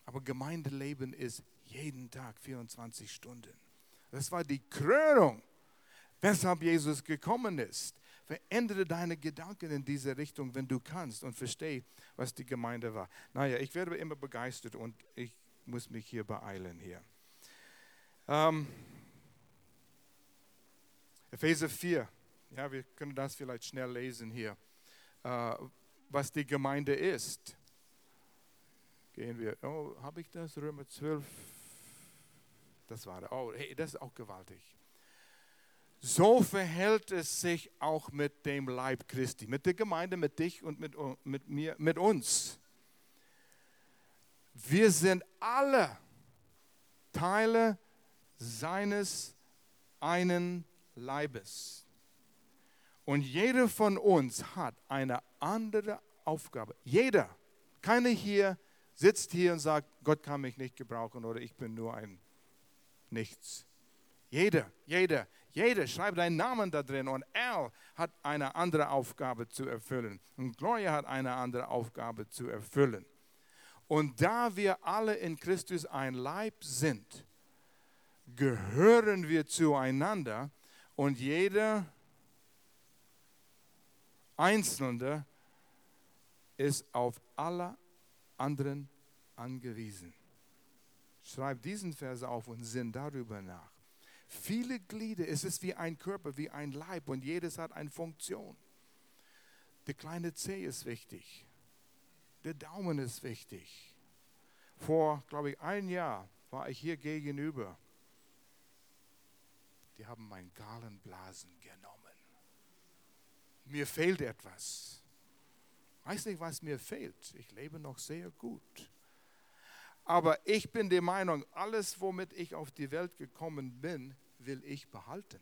Speaker 1: Aber Gemeindeleben ist jeden Tag 24 Stunden. Das war die Krönung, weshalb Jesus gekommen ist. Verändere deine Gedanken in diese Richtung, wenn du kannst und verstehe, was die Gemeinde war. Naja, ich werde immer begeistert und ich muss mich hier beeilen hier. Ähm, Epheser 4, ja, wir können das vielleicht schnell lesen hier, äh, was die Gemeinde ist. Gehen wir, oh, habe ich das? Römer 12, das war, oh, hey, das ist auch gewaltig. So verhält es sich auch mit dem Leib Christi, mit der Gemeinde, mit dich und mit, mit mir, mit uns. Wir sind alle Teile seines einen Leibes. Und jeder von uns hat eine andere Aufgabe. Jeder. Keiner hier sitzt hier und sagt, Gott kann mich nicht gebrauchen oder ich bin nur ein nichts. Jeder, jeder, jeder schreibt einen Namen da drin und er hat eine andere Aufgabe zu erfüllen. Und Gloria hat eine andere Aufgabe zu erfüllen. Und da wir alle in Christus ein Leib sind, gehören wir zueinander und jeder Einzelne ist auf alle anderen angewiesen. Schreib diesen Vers auf und sinn darüber nach. Viele Glieder, es ist wie ein Körper, wie ein Leib und jedes hat eine Funktion. Der kleine Zeh ist wichtig. Der Daumen ist wichtig. Vor, glaube ich, ein Jahr war ich hier gegenüber. Die haben mein Galenblasen genommen. Mir fehlt etwas. Weiß nicht, was mir fehlt. Ich lebe noch sehr gut. Aber ich bin der Meinung, alles, womit ich auf die Welt gekommen bin, will ich behalten.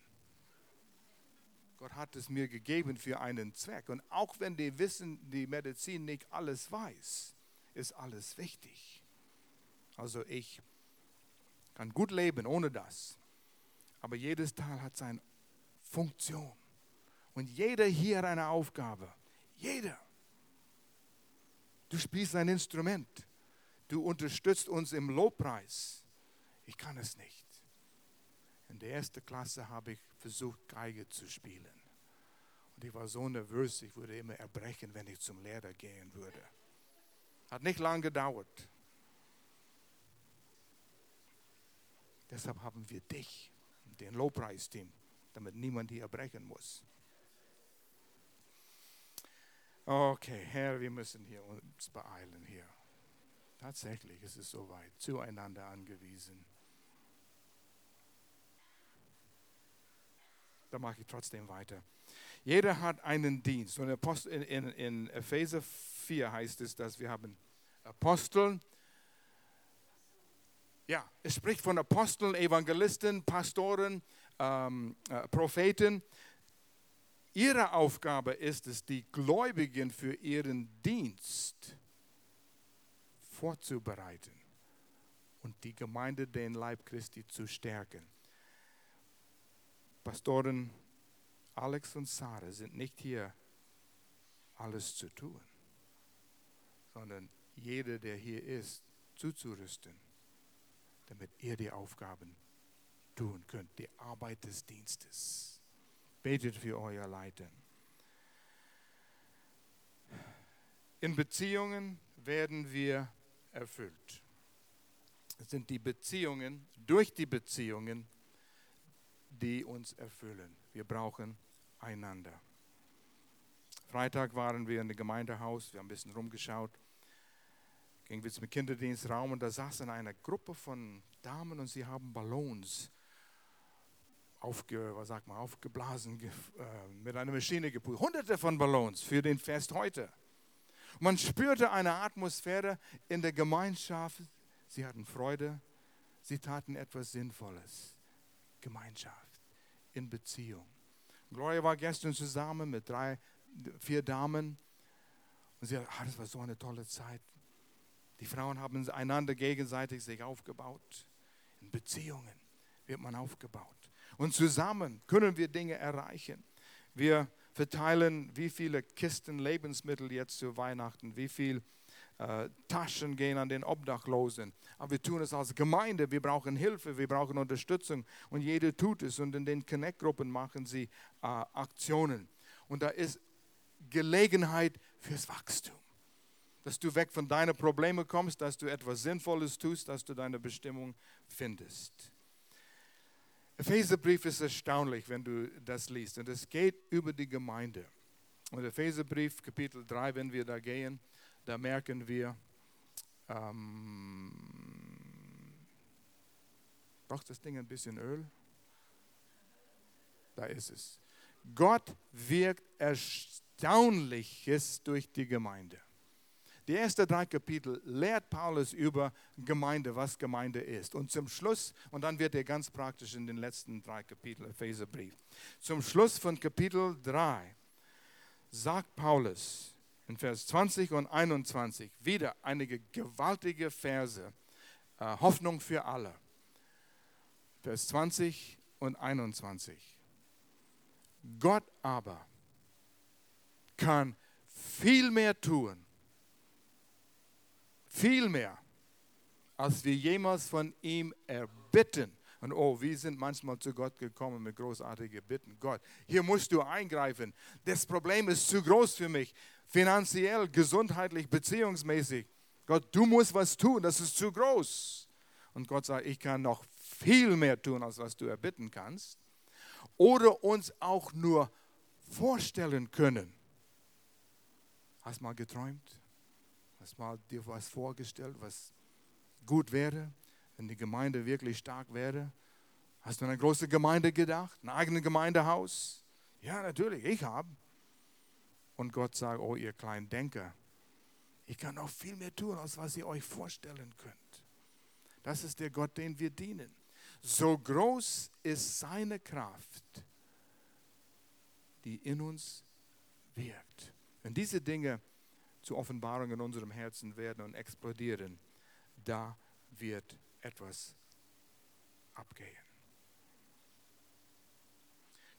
Speaker 1: Gott hat es mir gegeben für einen Zweck. Und auch wenn die Wissen, die Medizin nicht alles weiß, ist alles wichtig. Also ich kann gut leben ohne das. Aber jedes Teil hat seine Funktion. Und jeder hier hat eine Aufgabe. Jeder. Du spielst ein Instrument. Du unterstützt uns im Lobpreis. Ich kann es nicht. In der ersten Klasse habe ich versucht, Geige zu spielen. Und ich war so nervös, ich würde immer erbrechen, wenn ich zum Lehrer gehen würde. Hat nicht lange gedauert. Deshalb haben wir dich, den Lobpreisteam, damit niemand hier erbrechen muss. Okay, Herr, wir müssen hier uns beeilen hier. Tatsächlich ist es soweit, zueinander angewiesen. Da mache ich trotzdem weiter. Jeder hat einen Dienst. Und in, in, in Epheser 4 heißt es, dass wir haben Apostel. Ja, es spricht von Aposteln, Evangelisten, Pastoren, ähm, äh, Propheten. Ihre Aufgabe ist es, die Gläubigen für ihren Dienst vorzubereiten und die Gemeinde, den Leib Christi zu stärken. Pastoren Alex und Sarah sind nicht hier, alles zu tun, sondern jeder, der hier ist, zuzurüsten, damit ihr die Aufgaben tun könnt, die Arbeit des Dienstes. Betet für euer Leiden. In Beziehungen werden wir erfüllt. Es sind die Beziehungen, durch die Beziehungen, die uns erfüllen. Wir brauchen einander. Freitag waren wir in dem Gemeindehaus, wir haben ein bisschen rumgeschaut, gingen wir zum Kinderdienstraum und da saßen eine Gruppe von Damen und sie haben Ballons aufge, was sagt man, aufgeblasen, äh, mit einer Maschine gepult. Hunderte von Ballons für den Fest heute. Man spürte eine Atmosphäre in der Gemeinschaft. Sie hatten Freude, sie taten etwas Sinnvolles. Gemeinschaft, in Beziehung. Gloria war gestern zusammen mit drei, vier Damen. Und sie hat, ah, das war so eine tolle Zeit. Die Frauen haben einander gegenseitig sich aufgebaut. In Beziehungen wird man aufgebaut. Und zusammen können wir Dinge erreichen. Wir verteilen wie viele Kisten Lebensmittel jetzt zu Weihnachten, wie viele äh, Taschen gehen an den Obdachlosen. Aber wir tun es als Gemeinde. Wir brauchen Hilfe, wir brauchen Unterstützung. Und jeder tut es. Und in den Connect-Gruppen machen sie äh, Aktionen. Und da ist Gelegenheit fürs Wachstum. Dass du weg von deinen Problemen kommst, dass du etwas Sinnvolles tust, dass du deine Bestimmung findest. Epheserbrief ist erstaunlich, wenn du das liest. Und es geht über die Gemeinde. Und Epheserbrief, Kapitel 3, wenn wir da gehen, da merken wir, ähm, braucht das Ding ein bisschen Öl? Da ist es. Gott wirkt Erstaunliches durch die Gemeinde. Die ersten drei Kapitel lehrt Paulus über Gemeinde, was Gemeinde ist. Und zum Schluss, und dann wird er ganz praktisch in den letzten drei Kapiteln, Epheserbrief. Zum Schluss von Kapitel 3 sagt Paulus in Vers 20 und 21 wieder einige gewaltige Verse, äh, Hoffnung für alle. Vers 20 und 21. Gott aber kann viel mehr tun viel mehr, als wir jemals von ihm erbitten. Und oh, wir sind manchmal zu Gott gekommen mit großartigen Bitten. Gott, hier musst du eingreifen. Das Problem ist zu groß für mich. Finanziell, gesundheitlich, beziehungsmäßig. Gott, du musst was tun, das ist zu groß. Und Gott sagt, ich kann noch viel mehr tun, als was du erbitten kannst. Oder uns auch nur vorstellen können. Hast du mal geträumt? Hast mal dir was vorgestellt, was gut wäre, wenn die Gemeinde wirklich stark wäre? Hast du an eine große Gemeinde gedacht? Ein eigenes Gemeindehaus? Ja, natürlich, ich habe. Und Gott sagt, oh ihr kleinen Denker, ich kann noch viel mehr tun, als was ihr euch vorstellen könnt. Das ist der Gott, den wir dienen. So groß ist seine Kraft, die in uns wirkt. Wenn diese Dinge zur Offenbarung in unserem Herzen werden und explodieren, da wird etwas abgehen.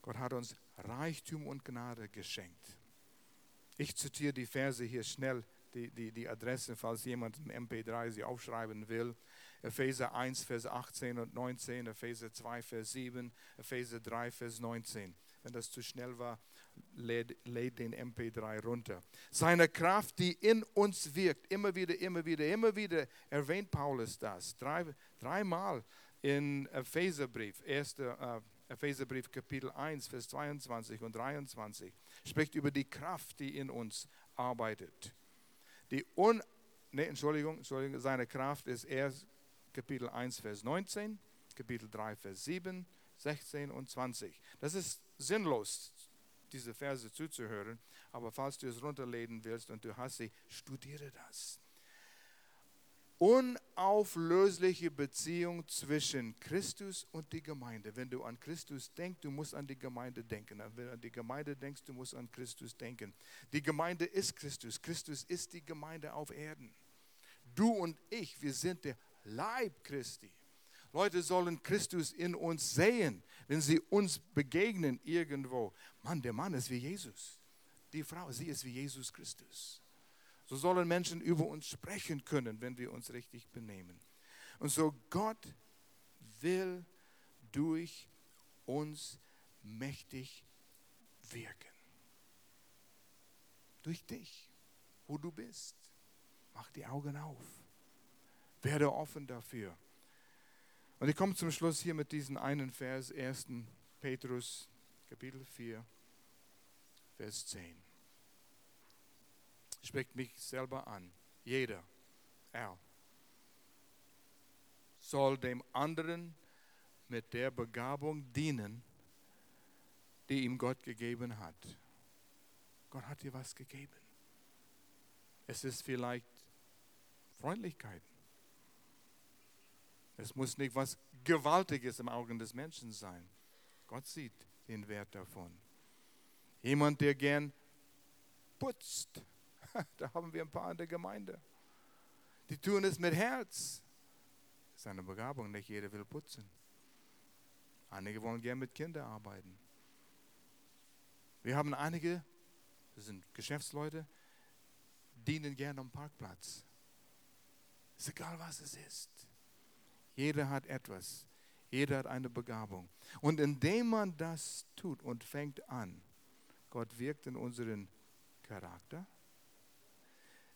Speaker 1: Gott hat uns Reichtum und Gnade geschenkt. Ich zitiere die Verse hier schnell, die, die, die Adresse, falls jemand im MP3 sie aufschreiben will. Epheser 1, Vers 18 und 19, Epheser 2, Vers 7, Epheser 3, Vers 19. Wenn das zu schnell war, lädt, lädt den MP3 runter. Seine Kraft, die in uns wirkt, immer wieder, immer wieder, immer wieder erwähnt Paulus das. Drei, dreimal in Epheserbrief, 1. Äh, Epheserbrief Kapitel 1, Vers 22 und 23, spricht über die Kraft, die in uns arbeitet. Die un, nee, Entschuldigung, Entschuldigung, seine Kraft ist erst Kapitel 1, Vers 19, Kapitel 3, Vers 7, 16 und 20. Das ist sinnlos, diese Verse zuzuhören, aber falls du es runterladen willst und du hast sie, studiere das unauflösliche Beziehung zwischen Christus und die Gemeinde. Wenn du an Christus denkst, du musst an die Gemeinde denken. Wenn du an die Gemeinde denkst, du musst an Christus denken. Die Gemeinde ist Christus. Christus ist die Gemeinde auf Erden. Du und ich, wir sind der Leib Christi. Leute sollen Christus in uns sehen, wenn sie uns begegnen irgendwo. Mann, der Mann ist wie Jesus. Die Frau, sie ist wie Jesus Christus. So sollen Menschen über uns sprechen können, wenn wir uns richtig benehmen. Und so Gott will durch uns mächtig wirken. Durch dich, wo du bist. Mach die Augen auf. Werde offen dafür. Und ich komme zum Schluss hier mit diesem einen Vers, 1. Petrus, Kapitel 4, Vers 10 spricht mich selber an. Jeder, er, soll dem anderen mit der Begabung dienen, die ihm Gott gegeben hat. Gott hat dir was gegeben. Es ist vielleicht Freundlichkeit. Es muss nicht was Gewaltiges im Augen des Menschen sein. Gott sieht den Wert davon. Jemand, der gern putzt, da haben wir ein paar in der Gemeinde. Die tun es mit Herz. Das ist eine Begabung, nicht jeder will putzen. Einige wollen gerne mit Kindern arbeiten. Wir haben einige, das sind Geschäftsleute, dienen gerne am Parkplatz. Ist egal, was es ist. Jeder hat etwas. Jeder hat eine Begabung. Und indem man das tut und fängt an, Gott wirkt in unseren Charakter,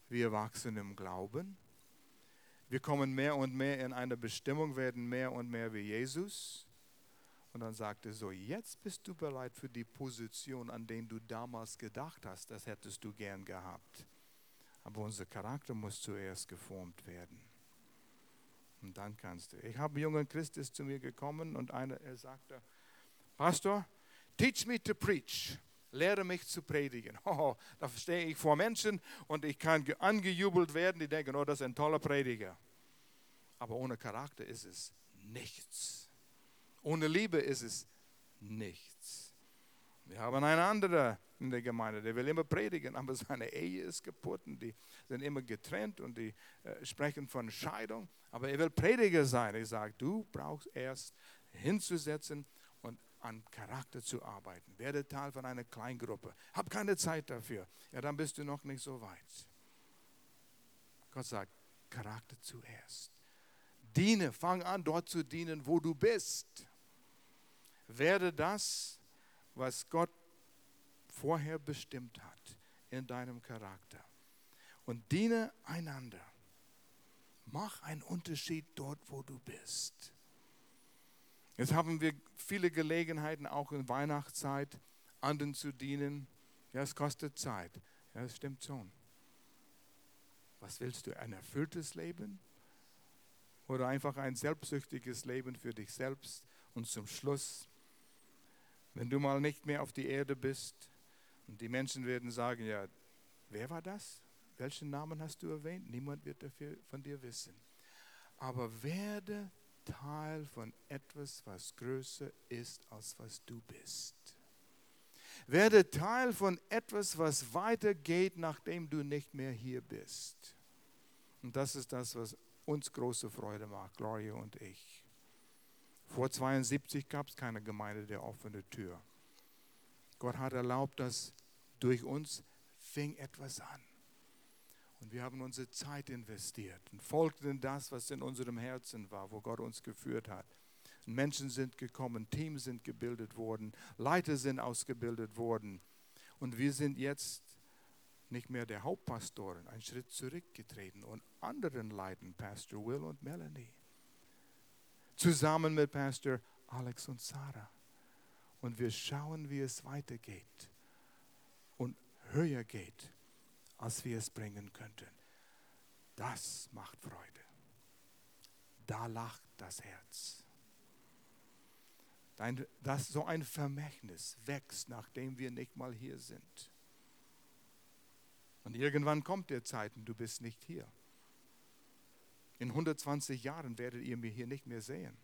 Speaker 1: wir wachsen im Glauben. Wir kommen mehr und mehr in eine Bestimmung, werden mehr und mehr wie Jesus. Und dann sagt er so, jetzt bist du bereit für die Position, an den du damals gedacht hast, das hättest du gern gehabt. Aber unser Charakter muss zuerst geformt werden. Und dann kannst du. Ich habe einen jungen Christ ist zu mir gekommen und einer, er sagte, Pastor, teach me to preach lehre mich zu predigen. Oh, da stehe ich vor Menschen und ich kann angejubelt werden, die denken, oh, das ist ein toller Prediger. Aber ohne Charakter ist es nichts. Ohne Liebe ist es nichts. Wir haben einen anderen in der Gemeinde, der will immer predigen, aber seine Ehe ist kaputt und die sind immer getrennt und die äh, sprechen von Scheidung. Aber er will Prediger sein. Ich sage, du brauchst erst hinzusetzen an Charakter zu arbeiten. Werde Teil von einer Kleingruppe. Hab keine Zeit dafür. Ja, dann bist du noch nicht so weit. Gott sagt, Charakter zuerst. Diene, fang an dort zu dienen, wo du bist. Werde das, was Gott vorher bestimmt hat in deinem Charakter. Und diene einander. Mach einen Unterschied dort, wo du bist. Jetzt haben wir viele Gelegenheiten, auch in Weihnachtszeit, anderen zu dienen. Ja, es kostet Zeit. Ja, das stimmt schon. Was willst du? Ein erfülltes Leben? Oder einfach ein selbstsüchtiges Leben für dich selbst? Und zum Schluss, wenn du mal nicht mehr auf die Erde bist und die Menschen werden sagen, ja, wer war das? Welchen Namen hast du erwähnt? Niemand wird dafür von dir wissen. Aber werde Teil von etwas, was größer ist, als was du bist. Werde Teil von etwas, was weitergeht, nachdem du nicht mehr hier bist. Und das ist das, was uns große Freude macht, Gloria und ich. Vor 72 gab es keine Gemeinde der offenen Tür. Gott hat erlaubt, dass durch uns fing etwas an. Und wir haben unsere Zeit investiert und folgten das, was in unserem Herzen war, wo Gott uns geführt hat. Menschen sind gekommen, Teams sind gebildet worden, Leiter sind ausgebildet worden. Und wir sind jetzt nicht mehr der Hauptpastoren, einen Schritt zurückgetreten und anderen leiten, Pastor Will und Melanie. Zusammen mit Pastor Alex und Sarah. Und wir schauen, wie es weitergeht und höher geht, als wir es bringen könnten. Das macht Freude. Da lacht das Herz. Dass so ein Vermächtnis wächst, nachdem wir nicht mal hier sind. Und irgendwann kommt der Zeit und du bist nicht hier. In 120 Jahren werdet ihr mich hier nicht mehr sehen.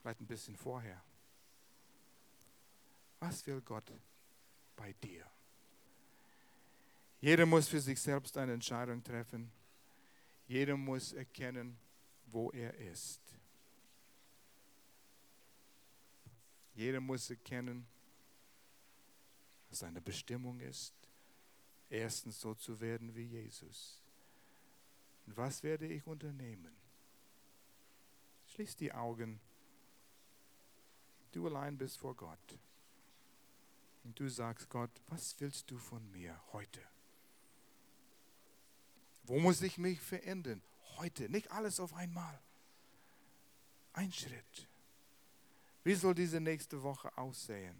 Speaker 1: Vielleicht ein bisschen vorher. Was will Gott bei dir? Jeder muss für sich selbst eine Entscheidung treffen. Jeder muss erkennen, wo er ist. Jeder muss erkennen, was seine Bestimmung ist erstens so zu werden wie Jesus. Und was werde ich unternehmen? Schließ die Augen. Du allein bist vor Gott. Und du sagst Gott, was willst du von mir heute? Wo muss ich mich verändern? Heute, nicht alles auf einmal. Ein Schritt. Wie soll diese nächste Woche aussehen?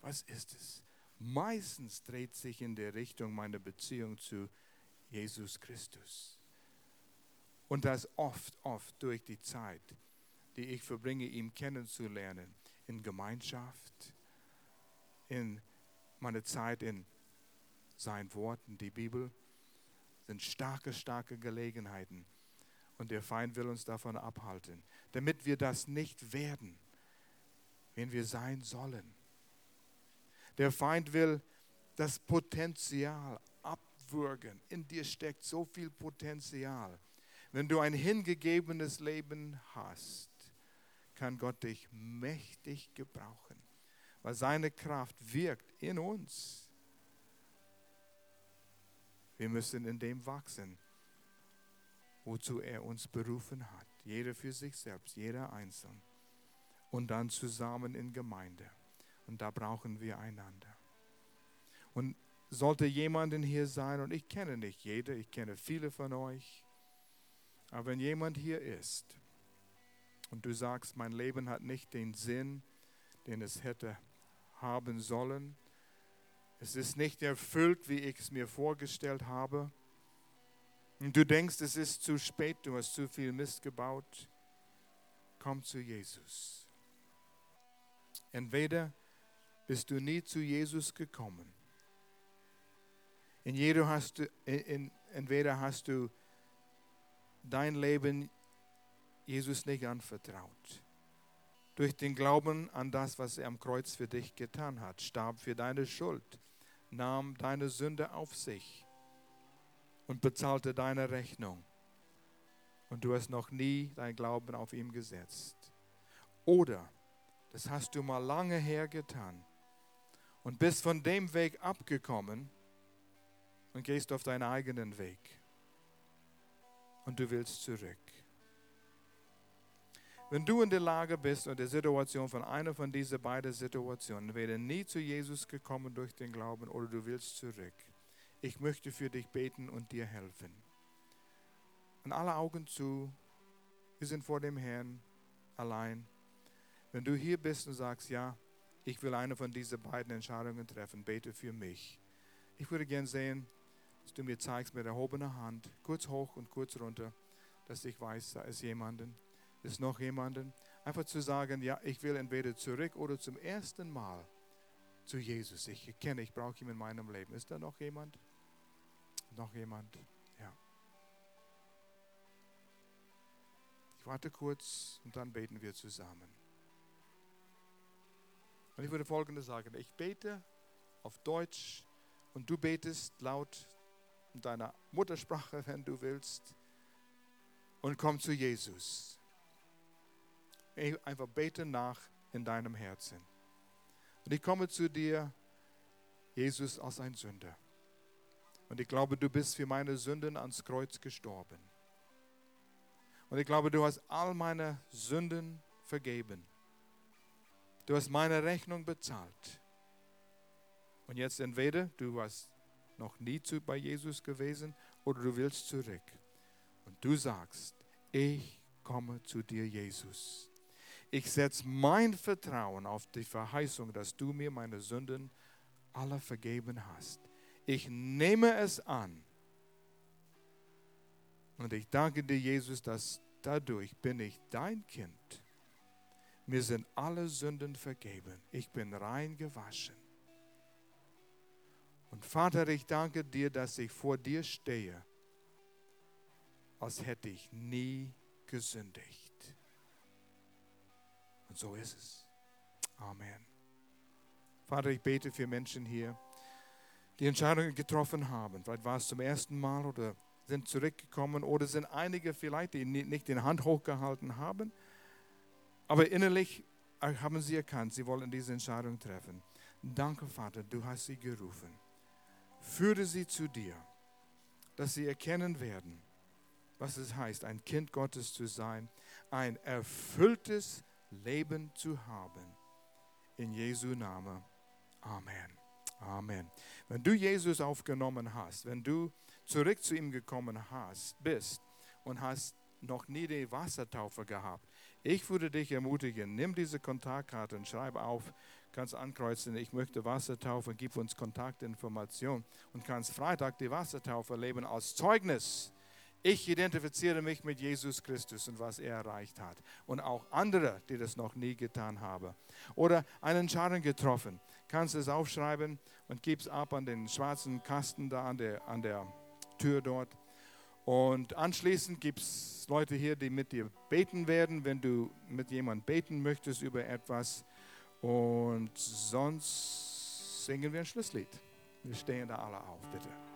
Speaker 1: Was ist es? meistens dreht sich in der Richtung meiner Beziehung zu Jesus Christus. Und das oft, oft durch die Zeit, die ich verbringe, ihn kennenzulernen, in Gemeinschaft, in meiner Zeit in sein Wort, in die Bibel, sind starke, starke Gelegenheiten. Und der Feind will uns davon abhalten, damit wir das nicht werden, wenn wir sein sollen. Der Feind will das Potenzial abwürgen. In dir steckt so viel Potenzial. Wenn du ein hingegebenes Leben hast, kann Gott dich mächtig gebrauchen, weil seine Kraft wirkt in uns. Wir müssen in dem wachsen, wozu er uns berufen hat. Jeder für sich selbst, jeder einzeln. Und dann zusammen in Gemeinde. Und da brauchen wir einander. Und sollte jemanden hier sein, und ich kenne nicht jede, ich kenne viele von euch, aber wenn jemand hier ist und du sagst, mein Leben hat nicht den Sinn, den es hätte haben sollen, es ist nicht erfüllt, wie ich es mir vorgestellt habe, und du denkst, es ist zu spät, du hast zu viel Mist gebaut, komm zu Jesus. Entweder bist du nie zu Jesus gekommen. In jeder hast du, entweder hast du dein Leben Jesus nicht anvertraut. Durch den Glauben an das, was er am Kreuz für dich getan hat, starb für deine Schuld, nahm deine Sünde auf sich und bezahlte deine Rechnung. Und du hast noch nie dein Glauben auf ihm gesetzt. Oder, das hast du mal lange her getan und bist von dem Weg abgekommen und gehst auf deinen eigenen Weg. Und du willst zurück. Wenn du in der Lage bist und der Situation von einer von diesen beiden Situationen, entweder nie zu Jesus gekommen durch den Glauben oder du willst zurück, ich möchte für dich beten und dir helfen. Und alle Augen zu, wir sind vor dem Herrn allein. Wenn du hier bist und sagst, ja, ich will eine von diesen beiden Entscheidungen treffen. Bete für mich. Ich würde gern sehen, dass du mir zeigst mit erhobener Hand, kurz hoch und kurz runter, dass ich weiß, da ist jemanden, ist noch jemanden. Einfach zu sagen, ja, ich will entweder zurück oder zum ersten Mal zu Jesus. Ich erkenne, ich brauche ihn in meinem Leben. Ist da noch jemand? Noch jemand? Ja. Ich warte kurz und dann beten wir zusammen. Und ich würde Folgendes sagen. Ich bete auf Deutsch und du betest laut in deiner Muttersprache, wenn du willst, und komm zu Jesus. Einfach bete nach in deinem Herzen. Und ich komme zu dir, Jesus, als ein Sünder. Und ich glaube, du bist für meine Sünden ans Kreuz gestorben. Und ich glaube, du hast all meine Sünden vergeben. Du hast meine Rechnung bezahlt. Und jetzt entweder du hast noch nie zu, bei Jesus gewesen oder du willst zurück. Und du sagst, ich komme zu dir, Jesus. Ich setze mein Vertrauen auf die Verheißung, dass du mir meine Sünden alle vergeben hast. Ich nehme es an. Und ich danke dir, Jesus, dass dadurch bin ich dein Kind. Mir sind alle Sünden vergeben. Ich bin rein gewaschen. Und Vater, ich danke dir, dass ich vor dir stehe, als hätte ich nie gesündigt. Und so ist es. Amen. Vater, ich bete für Menschen hier, die Entscheidungen getroffen haben. Vielleicht war es zum ersten Mal oder sind zurückgekommen oder sind einige vielleicht, die nicht die Hand hochgehalten haben, aber innerlich haben sie erkannt, sie wollen diese Entscheidung treffen. Danke, Vater, du hast sie gerufen. Führe sie zu dir, dass sie erkennen werden, was es heißt, ein Kind Gottes zu sein, ein erfülltes Leben zu haben. In Jesu Namen. Amen. Amen. Wenn du Jesus aufgenommen hast, wenn du zurück zu ihm gekommen hast, bist und hast noch nie die Wassertaufe gehabt, ich würde dich ermutigen, nimm diese Kontaktkarte und schreib auf, kannst ankreuzen, ich möchte Wassertaufe, gib uns Kontaktinformation und kannst Freitag die Wassertaufe erleben als Zeugnis. Ich identifiziere mich mit Jesus Christus und was er erreicht hat. Und auch andere, die das noch nie getan haben. Oder einen Entscheidung getroffen. Kannst es aufschreiben und gib es ab an den schwarzen Kasten da an der, an der Tür dort. Und anschließend gibt es Leute hier, die mit dir beten werden, wenn du mit jemandem beten möchtest über etwas. Und sonst singen wir ein Schlusslied. Wir stehen da alle auf, bitte.